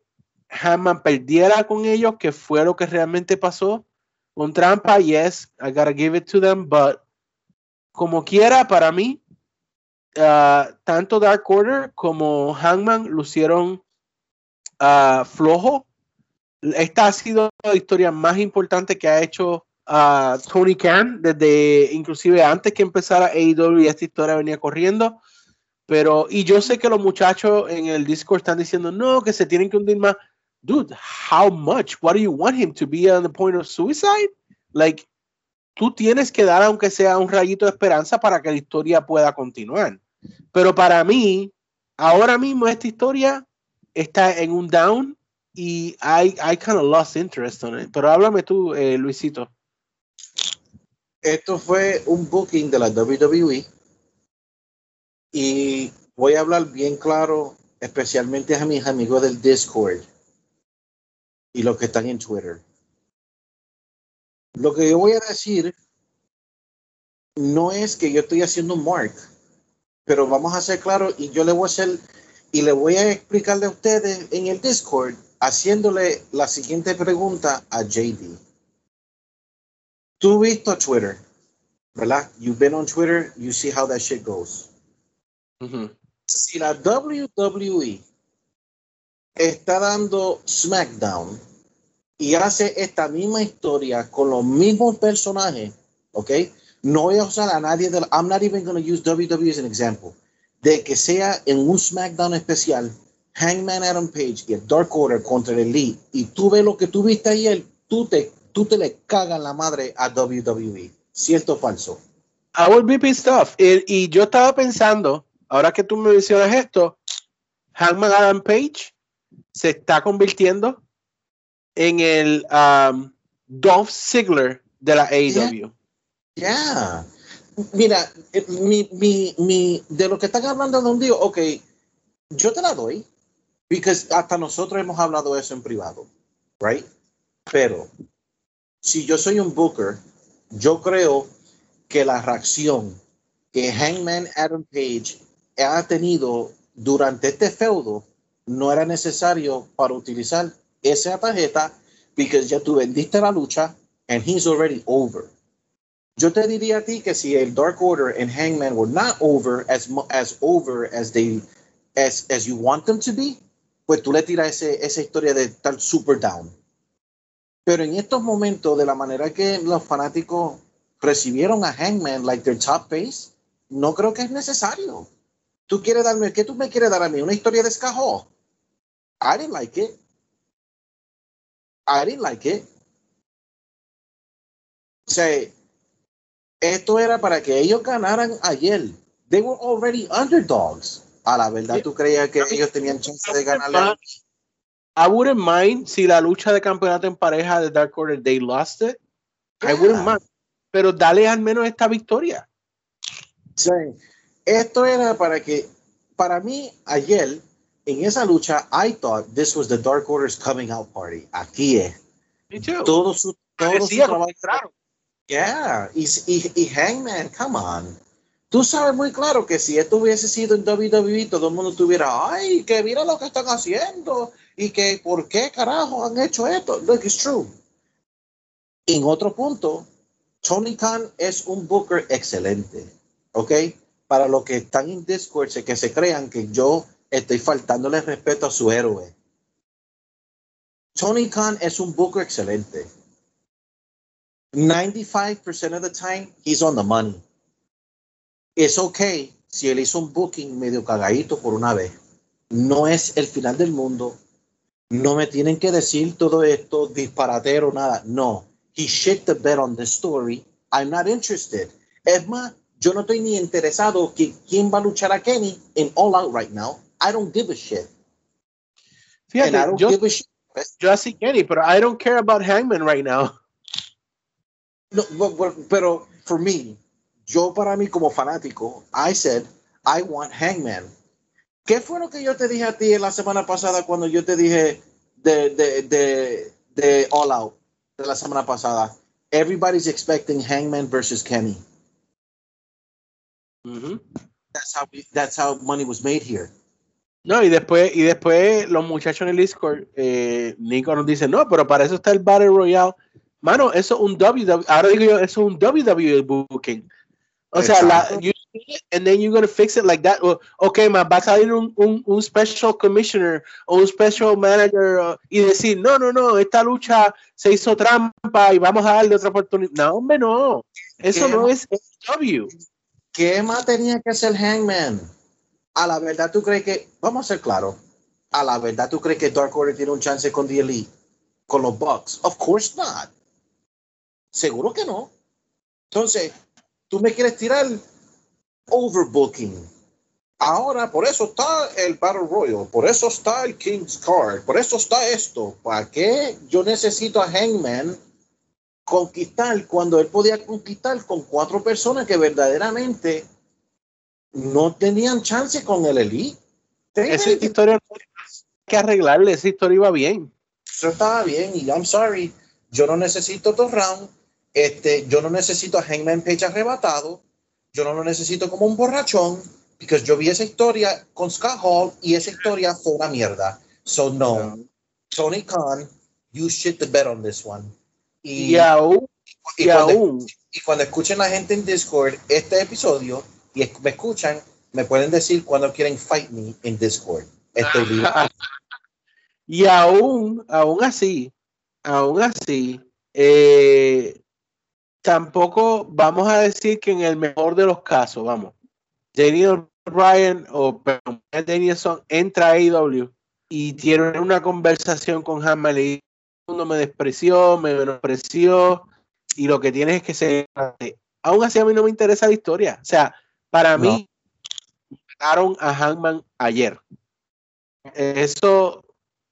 Hangman perdiera con ellos, que fue lo que realmente pasó. Con trampa, yes, I gotta give it to them, but como quiera, para mí, uh, tanto Dark Order como Hangman lucieron uh, flojo. Esta ha sido la historia más importante que ha hecho a Tony Khan desde inclusive antes que empezara AEW esta historia venía corriendo. Pero, y yo sé que los muchachos en el Discord están diciendo, no, que se tienen que hundir más. Dude, how much? What do you want him to be on the point of suicide? Like, tú tienes que dar, aunque sea un rayito de esperanza, para que la historia pueda continuar. Pero para mí, ahora mismo esta historia está en un down y I, I kind of lost interest on it. Pero háblame tú, eh, Luisito esto fue un booking de la WWE y voy a hablar bien claro, especialmente a mis amigos del Discord y los que están en Twitter. Lo que yo voy a decir no es que yo estoy haciendo un mark, pero vamos a ser claros y yo le voy a hacer y le voy a explicarle a ustedes en el Discord haciéndole la siguiente pregunta a JD tú visto Twitter, ¿verdad? You've been on Twitter, you see how that shit goes. Si la WWE está dando SmackDown y hace esta misma historia con los mismos personajes, ¿ok? No voy a usar a nadie de I'm not even going to use WWE as an example. De que sea en un SmackDown especial, Hangman Adam Page y el Dark Order contra el Elite, y tú ves lo que tú viste ayer, tú te tú te le cagas la madre a WWE. ¿Cierto o falso? I would be pissed off. Y, yo estaba pensando, ahora que tú me mencionas esto, Hangman Adam Page se está convirtiendo en el um, Dolph Ziggler de la AEW. Ya. Mira, eh, mi, mi, mi, de lo que están hablando de un día, ok, yo te la doy, porque hasta nosotros hemos hablado eso en privado, right? Pero si yo soy un booker, yo creo que la reacción que Hangman Adam Page ha tenido durante este feudo no era necesario para utilizar esa tarjeta porque ya tú vendiste la lucha and he's already over. Yo te diría a ti que si el Dark Order and Hangman were not over as as over as they as as you want them to be, pues tú le tiras ese, esa historia de estar super down. Pero en estos momentos, de la manera que los fanáticos recibieron a Hangman like their top face, no creo que es necesario. ¿Tú quieres darme, qué tú me quieres dar a mí? ¿Una historia de escajó? I didn't like it. I didn't like it. O sea, esto era para que ellos ganaran ayer. They were already underdogs. A la verdad, ¿tú creías que ellos tenían chance de ganarle? I wouldn't mind si la lucha de campeonato en pareja de Dark Order they lost it. I wouldn't mind. Pero dale al menos esta victoria. Sí. Esto era para que, para mí, ayer, en esa lucha, I thought this was the Dark Order's coming out party. Aquí es. Me too. Todo su, todo su Parecía trabajo. claro. Yeah, y, y, y Hangman, come on. Tú sabes muy claro que si esto hubiese sido en WWE, todo el mundo tuviera, ay, que mira lo que están haciendo y que por qué carajo han hecho esto. Look, it's true. En otro punto, Tony Khan es un booker excelente, ¿ok? Para los que están en Discord, que se crean que yo estoy faltándole respeto a su héroe. Tony Khan es un booker excelente. 95% of the time, he's on the money. Es okay si él hizo un booking medio cagadito por una vez. No es el final del mundo. No me tienen que decir todo esto disparatero, nada. No. He shit the bed on the story. I'm not interested. Es más, yo no estoy ni interesado que quién va a luchar a Kenny en All Out right now. I don't give a shit. And I Fíjate, don't yo, give a shit. yo así Kenny, pero I don't care about Hangman right now. No, bu- bu- pero for me, yo para mí como fanático, I said, I want Hangman. ¿Qué fue lo que yo te dije a ti la semana pasada cuando yo te dije de, de, de, de All Out de la semana pasada? Everybody's expecting Hangman versus Kenny. Ujú. That's how we- that's how money was made here. No, y después, y después los muchachos en el Discord, eh, Nico nos dice, no, pero para eso está el Battle Royale. Mano, eso es un WWE, ahora digo yo, eso es un WWE booking. O sea, la, you see it and then you're gonna fix it like that. Ok, más va a salir un, un, un special commissioner o un special manager o- y decir, no, no, no, esta lucha se hizo trampa y vamos a darle otra oportunidad. No, hombre, no. Eso ¿Qué no es W. ¿Qué más tenía que hacer Hangman? A la verdad, tú crees que, vamos a ser claros, a la verdad, tú crees que Dark Order tiene un chance con The Elite, con los Bucks? Of course not. Seguro que no. Entonces, tú me quieres tirar overbooking. Ahora, por eso está el Battle Royal, por eso está el King's Card, por eso está esto. ¿Para qué yo necesito a Hangman conquistar cuando él podía conquistar con cuatro personas que verdaderamente no tenían chance con el Elite? Esa historia que arreglarle, esa historia iba bien. Eso estaba bien y I'm sorry, yo no necesito dos rounds, este, yo no necesito a Hangman Page arrebatado, yo no lo necesito como un borrachón, porque yo vi esa historia con Scott Hall y esa historia fue una mierda. So no, Tony Khan, you shit the bed on this one. Y, Y aún, y y cuando, aún, y cuando escuchen la gente en Discord este episodio y es- me escuchan, me pueden decir cuando quieren fight me en Discord. Estoy libre. y aún, aún así, aún así, eh, tampoco vamos a decir que en el mejor de los casos, vamos, Daniel Bryan o perdón, Danielson entra a AEW y tiene una conversación con Hammer y mundo me despreció, me menospreció y lo que tienes es que se aún así a mí no me interesa la historia. O sea, para No. mí mataron a Hangman ayer. Eso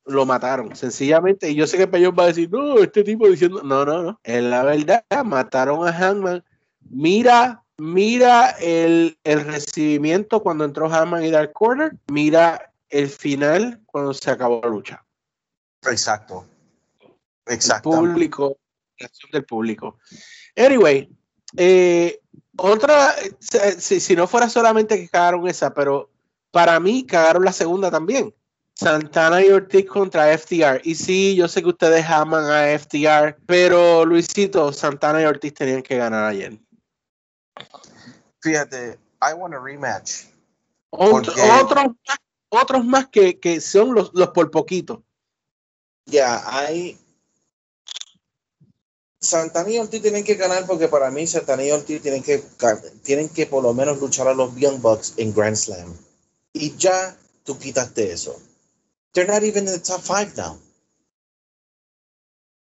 lo mataron, sencillamente. Y yo sé que Peyón va a decir, no, este tipo diciendo, no, no, no. En la verdad, mataron a Hangman. Mira, mira el, el recibimiento cuando entró Hangman y Dark Corner. Mira el final cuando se acabó la lucha. Exacto. Exacto. público, del público. Anyway, eh, otra, si, si no fuera solamente que cagaron esa, pero para mí cagaron la segunda también. Santana y Ortiz contra FTR. Y sí, yo sé que ustedes aman a FTR, pero Luisito, Santana y Ortiz tenían que ganar ayer. Fíjate, I want a rematch. Ot- Porque- otros, más- otros más que, que son los, los por poquito. Ya, hay. Santana y Ortiz tienen que ganar porque para mí Santana y Ortiz tienen que, tienen que por lo menos luchar a los Young Bucks en Grand Slam. Y ya tú quitaste eso. They're not even in the top five now.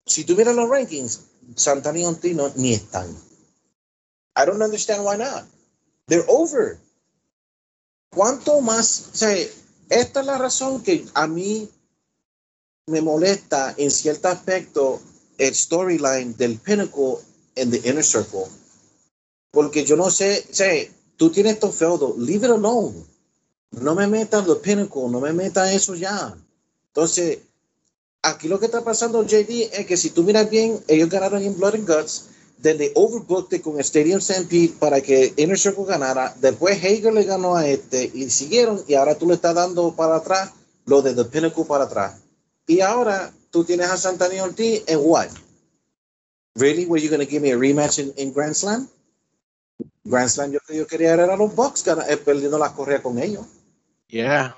Si miras los rankings, Santana y Ontino ni están. I don't understand why not. They're over. ¿Cuánto más? O sea, esta es la razón que a mí me molesta en cierto aspecto el storyline del Pinnacle en the Inner Circle. Porque yo no sé, o sea, tú tienes tu feudo, leave it alone. No me metas the Pinnacle, no me metas eso ya. Entonces, aquí lo que está pasando, JD, es que si tú miras bien, ellos ganaron en Blood and Guts, then they overbooked it con Stadium Stampede para que Inner Circle ganara. Después Hager le ganó a este y siguieron, y ahora tú le estás dando para atrás lo de The Pinnacle para atrás. Y ahora tú tienes a Santana Ortiz en what? Really? Were you going to give me a rematch in, in Grand Slam? Grand Slam yo, yo quería era los Bucks eh, perdiendo la correa con ellos. Yeah.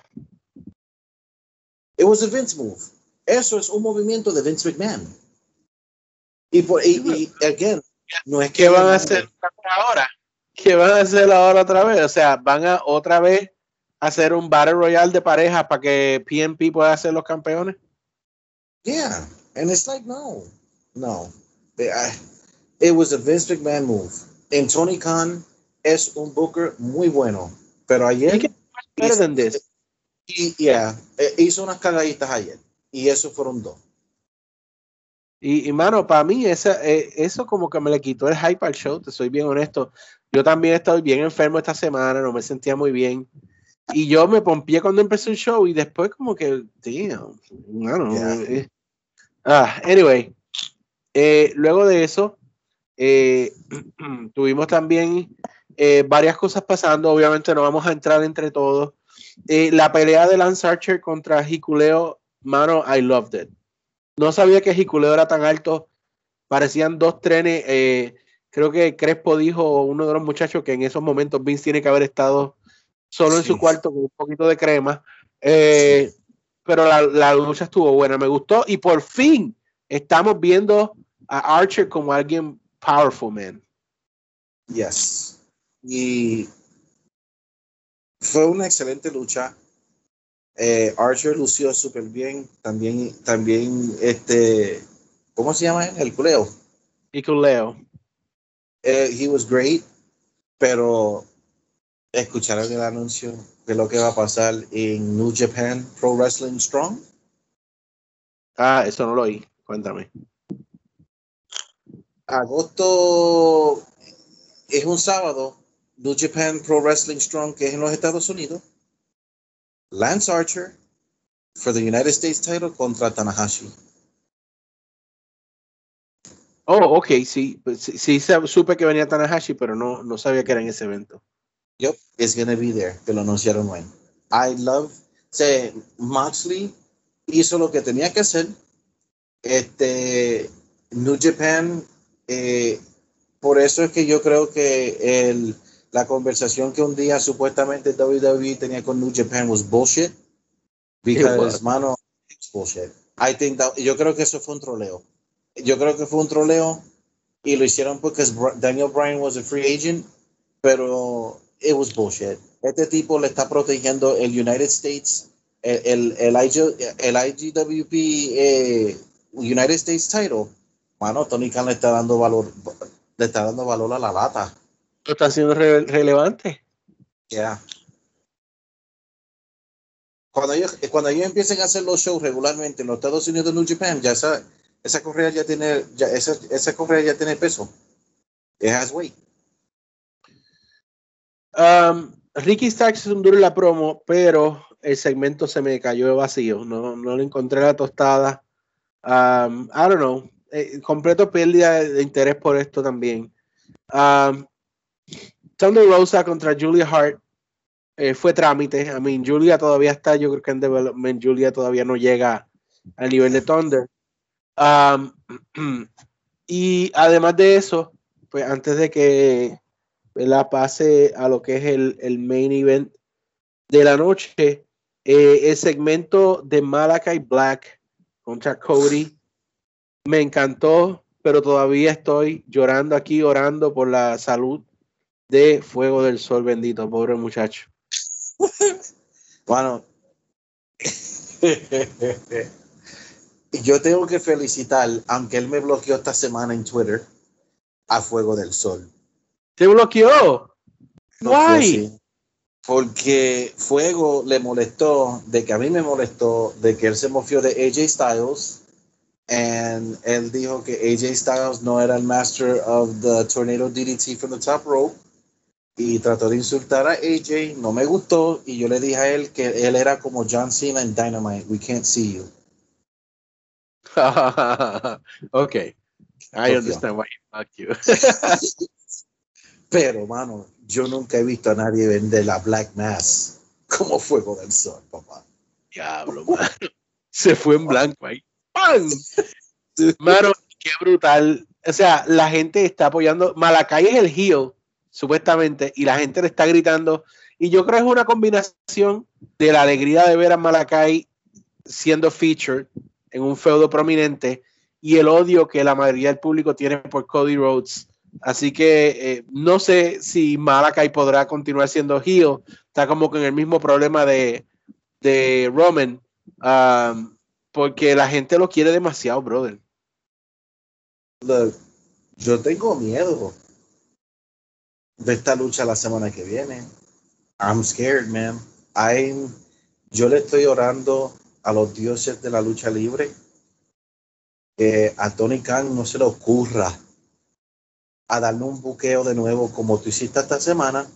It was a Vince move. Eso es un movimiento de Vince McMahon. Y, por, y, y again, no es que ¿Qué van a hacer ahora? ¿Qué van a hacer ahora otra vez? O sea, van a otra vez hacer un Battle Royale de pareja para que PNP pueda ser los campeones. Yeah, and it's like no, no. It was a Vince McMahon move. And Tony Khan es un booker muy bueno, pero ayer this. y, yeah, eh, hizo unas cagaditas ayer y eso fueron dos. Y, y mano, para mí esa, eh, eso como que me le quitó el hype al show, te soy bien honesto. Yo también estoy bien enfermo esta semana, no me sentía muy bien. Y yo me pompié cuando empezó el show y después como que, damn, mano, Yeah. eh, ah, anyway, eh, luego de eso, eh, tuvimos también eh, varias cosas pasando, obviamente no vamos a entrar entre todos. Eh, la pelea de Lance Archer contra Hikuleo, mano, I loved it. No sabía que Hikuleo era tan alto, parecían dos trenes. eh, creo que Crespo dijo, uno de los muchachos, que en esos momentos Vince tiene que haber estado solo en Sí. su cuarto con un poquito de crema. Eh, pero la, la lucha estuvo buena, me gustó. Y por fin estamos viendo a Archer como alguien powerful, man. Yes. Y fue una excelente lucha. Eh, Archer lució súper bien. También, también, este, ¿cómo se llama? El culeo. Hikuleo. Eh, he was great, pero escucharon el anuncio de lo que va a pasar en New Japan Pro Wrestling Strong. Ah, eso no lo oí. Cuéntame. Agosto es un sábado. New Japan Pro Wrestling Strong, que es en los Estados Unidos. Lance Archer for the United States title contra Tanahashi. Oh, ok, sí. pues Sí, supe que venía Tanahashi, pero no, no sabía que era en ese evento. Yep, it's gonna be there. Que lo anunciaron hoy. I love. Se, Moxley hizo lo que tenía que hacer. Este New Japan. eh, por eso es que yo creo que el, la conversación que un día supuestamente WWE tenía con New Japan was bullshit. Because, mano, it's bullshit. I think that, yo creo que eso fue un troleo. Yo creo que fue un troleo y lo hicieron porque Daniel Bryan was a free agent, pero it was bullshit. Este tipo le está protegiendo el United States, el, el, el, IG el IGWP eh, United States title. Mano, Tony Khan le está dando valor, le está dando valor a la lata. Lo está haciendo re- relevante. Yeah. Cuando ellos, cuando ellos empiecen a hacer los shows regularmente en los Estados Unidos de New Japan, ya esa, esa correa ya tiene, ya esa, esa correa ya tiene peso. It has weight. Um, Ricky Starks es un duro en la promo, pero el segmento se me cayó de vacío. No, no le encontré la tostada. Um, I don't know. Eh, completo pérdida de, de interés por esto también. Um, Thunder Rosa contra Julia Hart eh, fue trámite. I mean, Julia todavía está, yo creo que en development. Julia todavía no llega al nivel de Thunder. Um, y además de eso, pues antes de que ¿verdad? pase a lo que es el, main event de la noche, eh, el segmento de Malachi Black contra Cody me encantó, pero todavía estoy llorando aquí, orando por la salud de Fuego del Sol bendito, pobre muchacho. Bueno, yo tengo que felicitar, aunque él me bloqueó esta semana en Twitter, a Fuego del Sol. ¿Te bloqueó? No Why? Porque Fuego le molestó, de que a mí me molestó, de que él se mofió de AJ Styles. And él dijo que AJ Styles no era el master of the tornado DDT from the top rope. Y trató de insultar a AJ. No me gustó. Y yo le dije a él que él era como John Cena en Dynamite. We can't see you. okay. I understand why he blocked you. Pero, mano, yo nunca he visto a nadie vender la Black Mass como Fuego del Sol, papá. Diablo, mano. Se fue en blanco ahí. ¡Pam! Mano, qué brutal. O sea, la gente está apoyando. Malakai es el heel, supuestamente, y la gente le está gritando. Y yo creo que es una combinación de la alegría de ver a Malakai siendo featured en un feudo prominente y el odio que la mayoría del público tiene por Cody Rhodes. Así que eh, no sé si Malakai podrá continuar siendo heel. Está como con el mismo problema de, de Roman. um, porque la gente lo quiere demasiado, brother. Yo tengo miedo de esta lucha la semana que viene. I'm scared, man. I'm, yo le estoy orando a los dioses de la lucha libre que a Tony Khan no se le ocurra a darle un buqueo de nuevo como tú hiciste esta semana.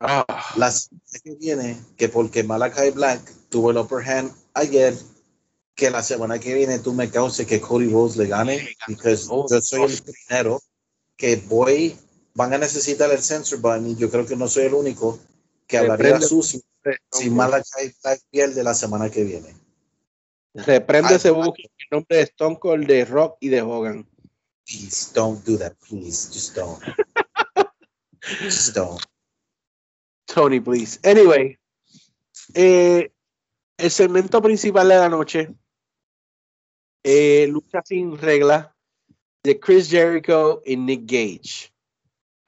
Ah, La semana que viene, que porque Malakai Black tuvo el upper hand ayer, que la semana que viene tú me causes que Cody Rhodes le gane, porque Oh, yo soy el primero que voy, van a necesitar el censor button y yo creo que no soy el único que hablaría sucio si Malakai Black pierde la semana que viene. Reprende ese buque en nombre de Stone Cold, de Rock y de Hogan. Please don't do that, please, just don't. just don't. Tony, please. Anyway, eh, el segmento principal de la noche, eh, lucha sin regla de Chris Jericho y Nick Gage.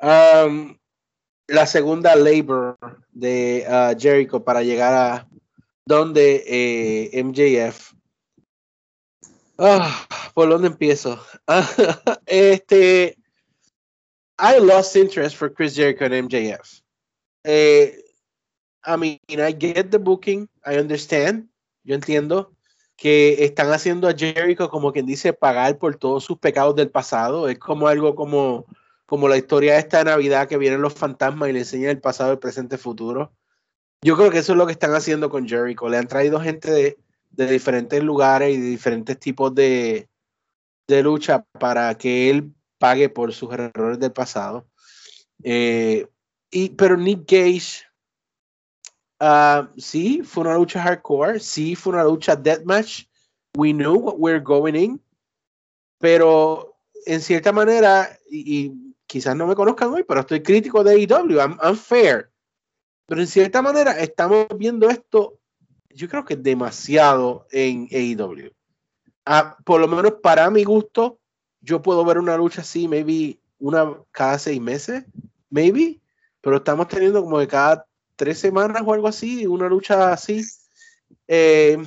La segunda labor de uh, Jericho para llegar a donde eh, MJF. Ah, ¿Por dónde empiezo? este, I lost interest for Chris Jericho and MJF. Eh, I mean, I get the booking, I understand, yo entiendo que están haciendo a Jericho como quien dice pagar por todos sus pecados del pasado. Es como algo como, como la historia de esta Navidad que vienen los fantasmas y le enseñan el pasado, el presente, el futuro. Yo creo que eso es lo que están haciendo con Jericho. Le han traído gente de, de diferentes lugares y de diferentes tipos de, de lucha para que él pague por sus errores del pasado. Eh, y, pero Nick Gage, ah, sí, fue una lucha hardcore, sí, fue una lucha deathmatch. We knew what we're going in, pero en cierta manera, y quizás no me conozcan hoy, pero estoy crítico de AEW, I'm, I'm fair. Pero en cierta manera estamos viendo esto, yo creo que demasiado en AEW. Ah, por lo menos para mi gusto, yo puedo ver una lucha así, maybe una cada seis meses, maybe, pero estamos teniendo como de cada tres semanas o algo así, una lucha así. Eh,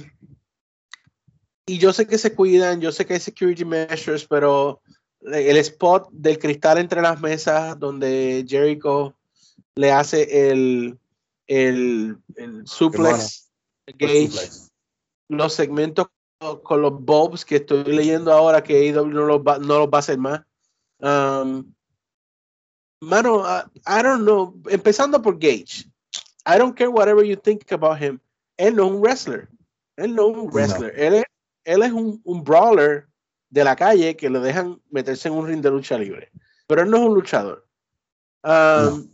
y yo sé que se cuidan, yo sé que hay security measures, pero el spot del cristal entre las mesas donde Jericho le hace el, el, el suplex, el gauge, los segmentos con, con los bobs que estoy leyendo ahora que AEW no los va, no los va a hacer más. Um, mano, I don't know. Empezando por Gage. I don't care whatever you think about him. Él no es un wrestler. Él no es un wrestler. Él es, él es un, un brawler de la calle que le dejan meterse en un ring de lucha libre. Pero él no es un luchador. Um, No.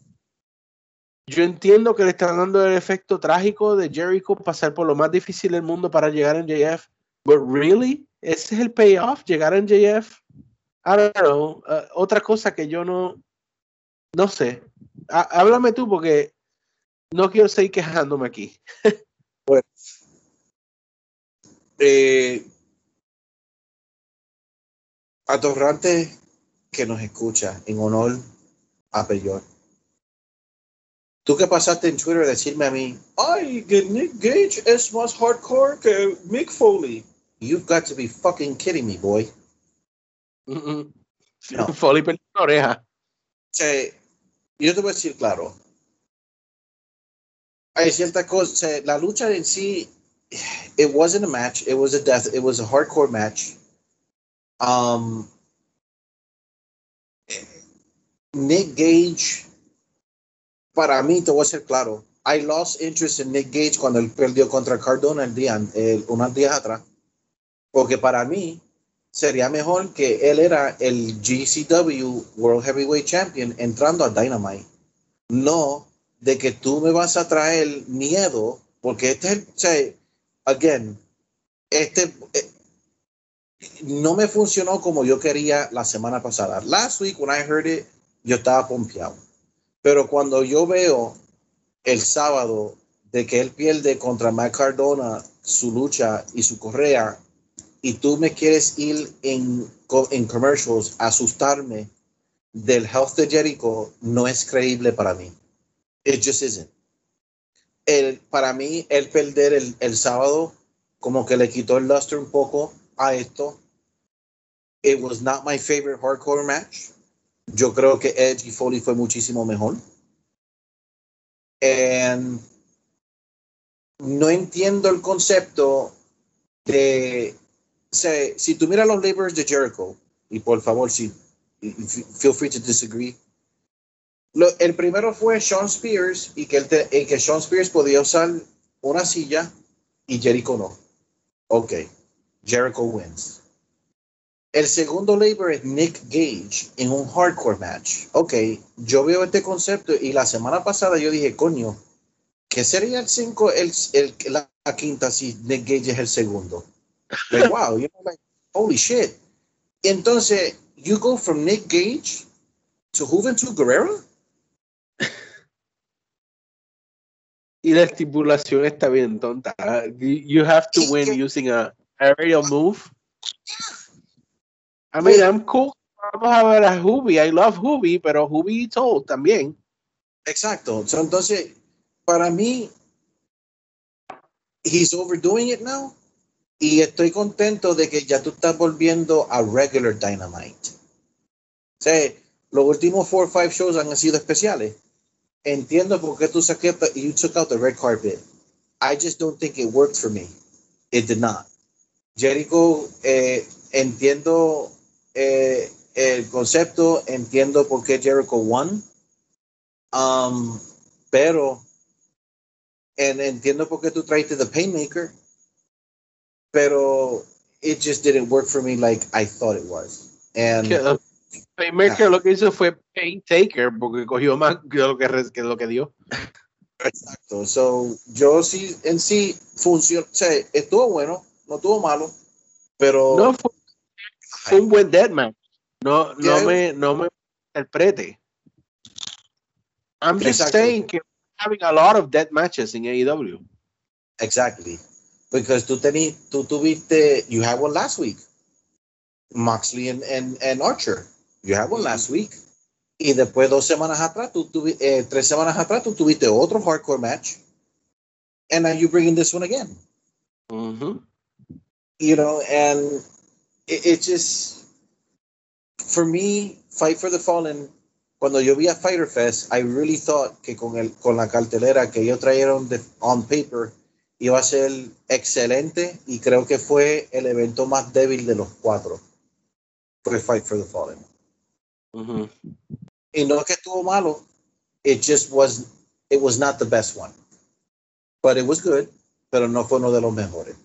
Yo entiendo que le están dando el efecto trágico de Jericho pasar por lo más difícil del mundo para llegar a JF. But really, ese es el payoff, llegar a JF. I don't know. Uh, otra cosa que yo no, no sé. Há- háblame tú porque no quiero seguir quejándome aquí. Eh, atorrante que nos escucha en honor a Peyor. Tú que pasaste en Twitter a decirme a mí, ay, que Nick Gage es más hardcore que Mick Foley. You've got to be fucking kidding me, boy. Mm -mm. No. Foley perdió la oreja. Sea, yo te voy a decir claro. Hay ciertas cosas, la lucha en sí, it wasn't a match, it was a death, it was a hardcore match. Um, Nick Gage, para mí, te voy a ser claro, I lost interest in Nick Gage cuando él perdió contra Cardona el día, el, unos días atrás, porque para mí sería mejor que él era el GCW World Heavyweight Champion entrando a Dynamite. No de que tú me vas a traer miedo, porque este es, o sea, again, este eh, no me funcionó como yo quería la semana pasada. Last week when I heard it, yo estaba pompeado. Pero cuando yo veo el sábado de que él pierde contra Mike Cardona su lucha y su correa, y tú me quieres ir en, en commercials a asustarme del health de Jericho, no es creíble para mí. It just isn't. El, para mí, el perder el, el sábado, como que le quitó el luster un poco a esto. It was not my favorite hardcore match. Yo creo que Edge y Foley fue muchísimo mejor. And no entiendo el concepto de, sea, si tú miras los labors de Jericho, y por favor, si, feel free to disagree. Lo, el primero fue Sean Spears y que, el te, y que Sean Spears podía usar una silla y Jericho no. Ok, Jericho wins. El segundo labor es Nick Gage en un hardcore match. Ok, yo veo este concepto y la semana pasada yo dije, coño, ¿qué sería el 5, el, el, la, quinta si Nick Gage es el segundo? Like, wow, you know, like, holy shit. Entonces, you go from Nick Gage to Juventud Guerrero. y la estipulación está bien tonta. You have to win using a aerial move. I mean, I'm cool. Vamos a ver a Hubi. I love Hubi, pero Hubi told también. Exacto. So, entonces, para mí, he's overdoing it now. Y estoy contento de que ya tú estás volviendo a regular Dynamite. O sea, los últimos four or five shows han sido especiales. Entiendo por qué tú sacaste, you took out the red carpet. I just don't think it worked for me. It did not. Jericho, eh, entiendo eh, el concepto, entiendo por qué Jericho won, um, pero en, entiendo por qué tú traiste The Painmaker, pero it just didn't work for me like I thought it was. And yeah, Painmaker lo que hizo fue Pain Taker porque cogió más que lo que, que lo que dio. Exacto. So, yo sí, en sí, funcionó, o sea, estuvo bueno, no estuvo malo, pero no fue fue un buen deathmatch. No, no me, no me interprete. I'm just exactly. saying que having a lot of death matches in AEW. Exactly. Because tú tení, tú tuviste, you had one last week. Moxley and, and, and Archer. You had one last week. Y después dos semanas atrás, tú tuviste, eh, tres semanas atrás, tú tuviste otro hardcore match. And now you're bringing this one again. Mm -hmm. You know, and it, it just for me, Fight for the Fallen, cuando yo vi a Fighter Fest, I really thought que con, el, con la cartelera que ellos trajeron de, on paper iba a ser excelente y creo que fue el evento más débil de los cuatro. Fue Fight for the Fallen. Uh -huh. Y no que estuvo malo, it just was, it was not the best one. But it was good, pero no fue uno de los mejores.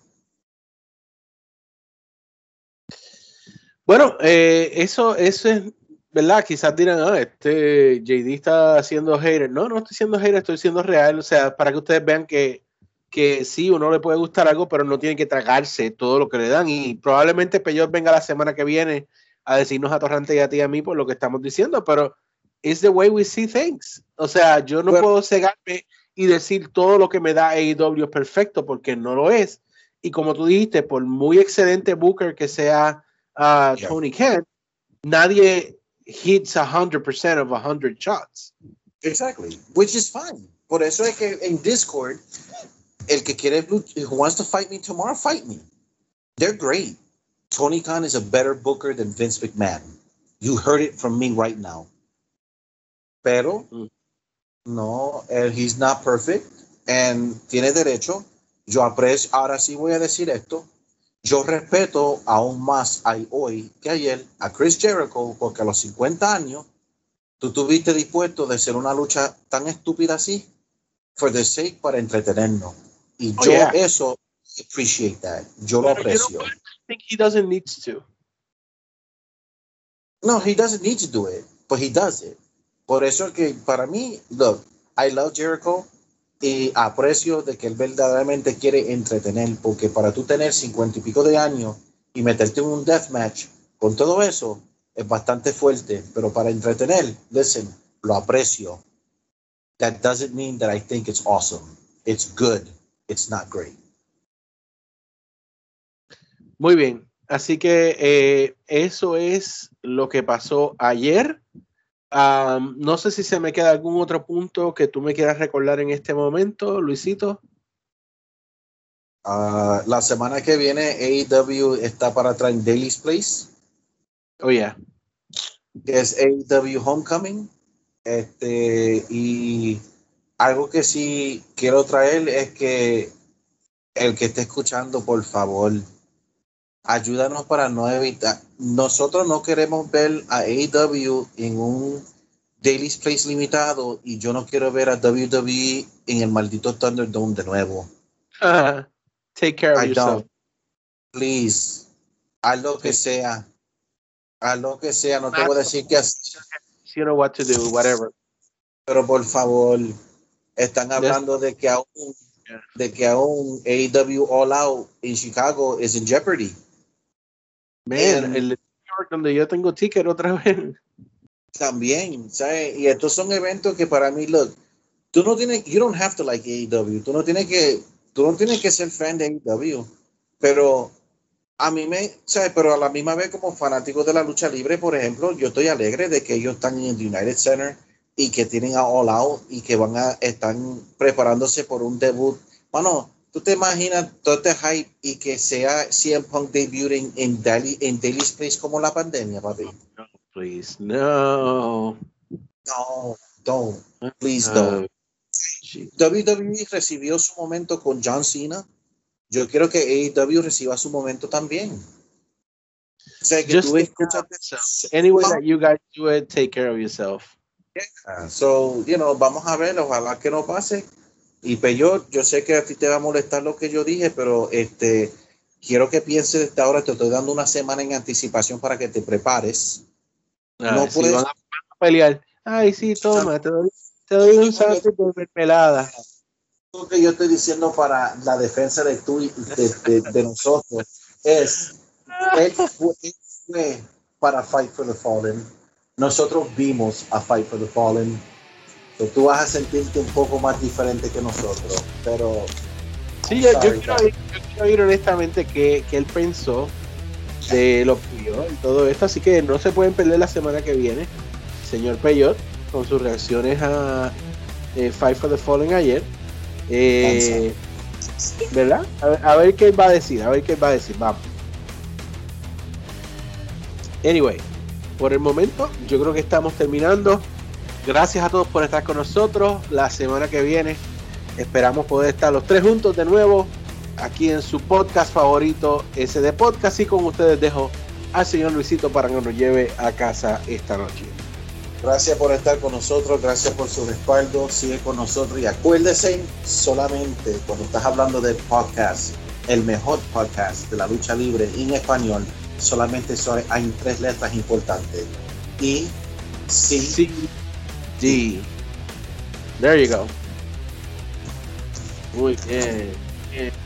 Bueno, eh, eso, eso es, ¿verdad? Quizás dirán, ah, este JD está haciendo hater. No, no estoy siendo hater, estoy siendo real. O sea, para que ustedes vean que, que sí, uno le puede gustar algo, pero no tiene que tragarse todo lo que le dan. Y probablemente Peyor venga la semana que viene a decirnos a Torrante y a ti y a mí por lo que estamos diciendo, pero it's the way we see things. O sea, yo no bueno, puedo cegarme y decir todo lo que me da AEW es perfecto porque no lo es. Y como tú dijiste, por muy excelente Booker que sea uh, yeah. Tony Khan, nadie hits 100% of 100 shots. Exactly, which is fine. Por eso es que en Discord, el que quiere, who wants to fight me tomorrow, fight me. They're great. Tony Khan is a better booker than Vince McMahon. You heard it from me right now. Pero, mm. no, he's not perfect and tiene derecho. Yo aprecio, ahora sí voy a decir esto. Yo respeto aún más hoy que ayer a Chris Jericho porque a los 50 años tú estuviste dispuesto de hacer una lucha tan estúpida así for the sake para entretenernos. Y oh, yo eso appreciate that. Yo lo aprecio. I think he doesn't need to. No, he doesn't need to do it, but he does it. Por eso que para mí, look, I love Jericho y aprecio de que él verdaderamente quiere entretener, porque para tú tener cincuenta y pico de años y meterte en un deathmatch con todo eso es bastante fuerte, pero para entretener, listen, lo aprecio. That doesn't mean that I think it's awesome. It's good. It's not great. Muy bien, así que eh, eso es lo que pasó ayer no sé si se me queda algún otro punto que tú me quieras recordar en este momento, Luisito. Ah, la semana que viene AEW está para traer Daily's Place. Oh, yeah. Que es AEW Homecoming. Este, y algo que sí quiero traer es que el que esté escuchando, por favor, ayúdanos para no evitar. Nosotros no queremos ver a AEW en un Daily Place limitado y yo no quiero ver a WWE en el maldito Thunderdome de nuevo. take care of yourself. Please, haz lo que sea. Haz lo que sea. No te voy a decir que You know what to do, whatever. Pero por favor, están hablando de que aún de que aún AEW All Out en Chicago es en jeopardy. Man, el donde yo tengo ticket otra vez. También, ¿sabes? Y estos son eventos que para mí, look, tú no tienes, you don't have to like AEW, tú no tienes que, tú no tienes que ser fan de AEW, pero a mí me, ¿sabes? Pero a la misma vez como fanático de la lucha libre, por ejemplo, yo estoy alegre de que ellos están en el United Center y que tienen a All Out y que van a, están preparándose por un debut. Bueno, ¿Tú te imaginas todo este hype y que sea CM Punk debuting en Daily, en Daily's Place como la pandemia, papi? No, please, no. No, don't. Please don't. WWE recibió su momento con John Cena. Yo quiero que AEW reciba su momento también. O sea, que tú escuchas. Anyway that you guys do it, take care of yourself. Yeah. So, you know, vamos a ver, ojalá que no pase y Peyot, yo sé que a ti te va a molestar lo que yo dije, pero este quiero que pienses desde ahora, te estoy dando una semana en anticipación para que te prepares. Ah, no puedes van a pelear. Ay, sí, toma, te doy, te doy un salto de pelada. Lo que yo estoy diciendo para la defensa de tú de, de, nosotros es él fue para Fight for the Fallen. Nosotros vimos a Fight for the Fallen tú vas a sentirte un poco más diferente que nosotros, pero... Sí, yo, quiero, oír, honestamente que, él pensó de lo vio y todo esto, así que no se pueden perder la semana que viene, señor Peyot, con sus reacciones a eh, Fight for the Fallen ayer. Eh, ¿Verdad? A ver, qué va a decir, a ver qué va a decir, vamos. Anyway, por el momento yo creo que estamos terminando. Gracias a todos por estar con nosotros. La semana que viene esperamos poder estar los tres juntos de nuevo aquí en su podcast favorito, SD Podcast. Y con ustedes dejo al señor Luisito para que nos lleve a casa esta noche. Gracias por estar con nosotros, gracias por su respaldo. Sigue con nosotros y acuérdese solamente cuando estás hablando de podcast, el mejor podcast de la lucha libre en español, solamente hay tres letras importantes. Y sí. sí D. There you go. Muy bien. bien.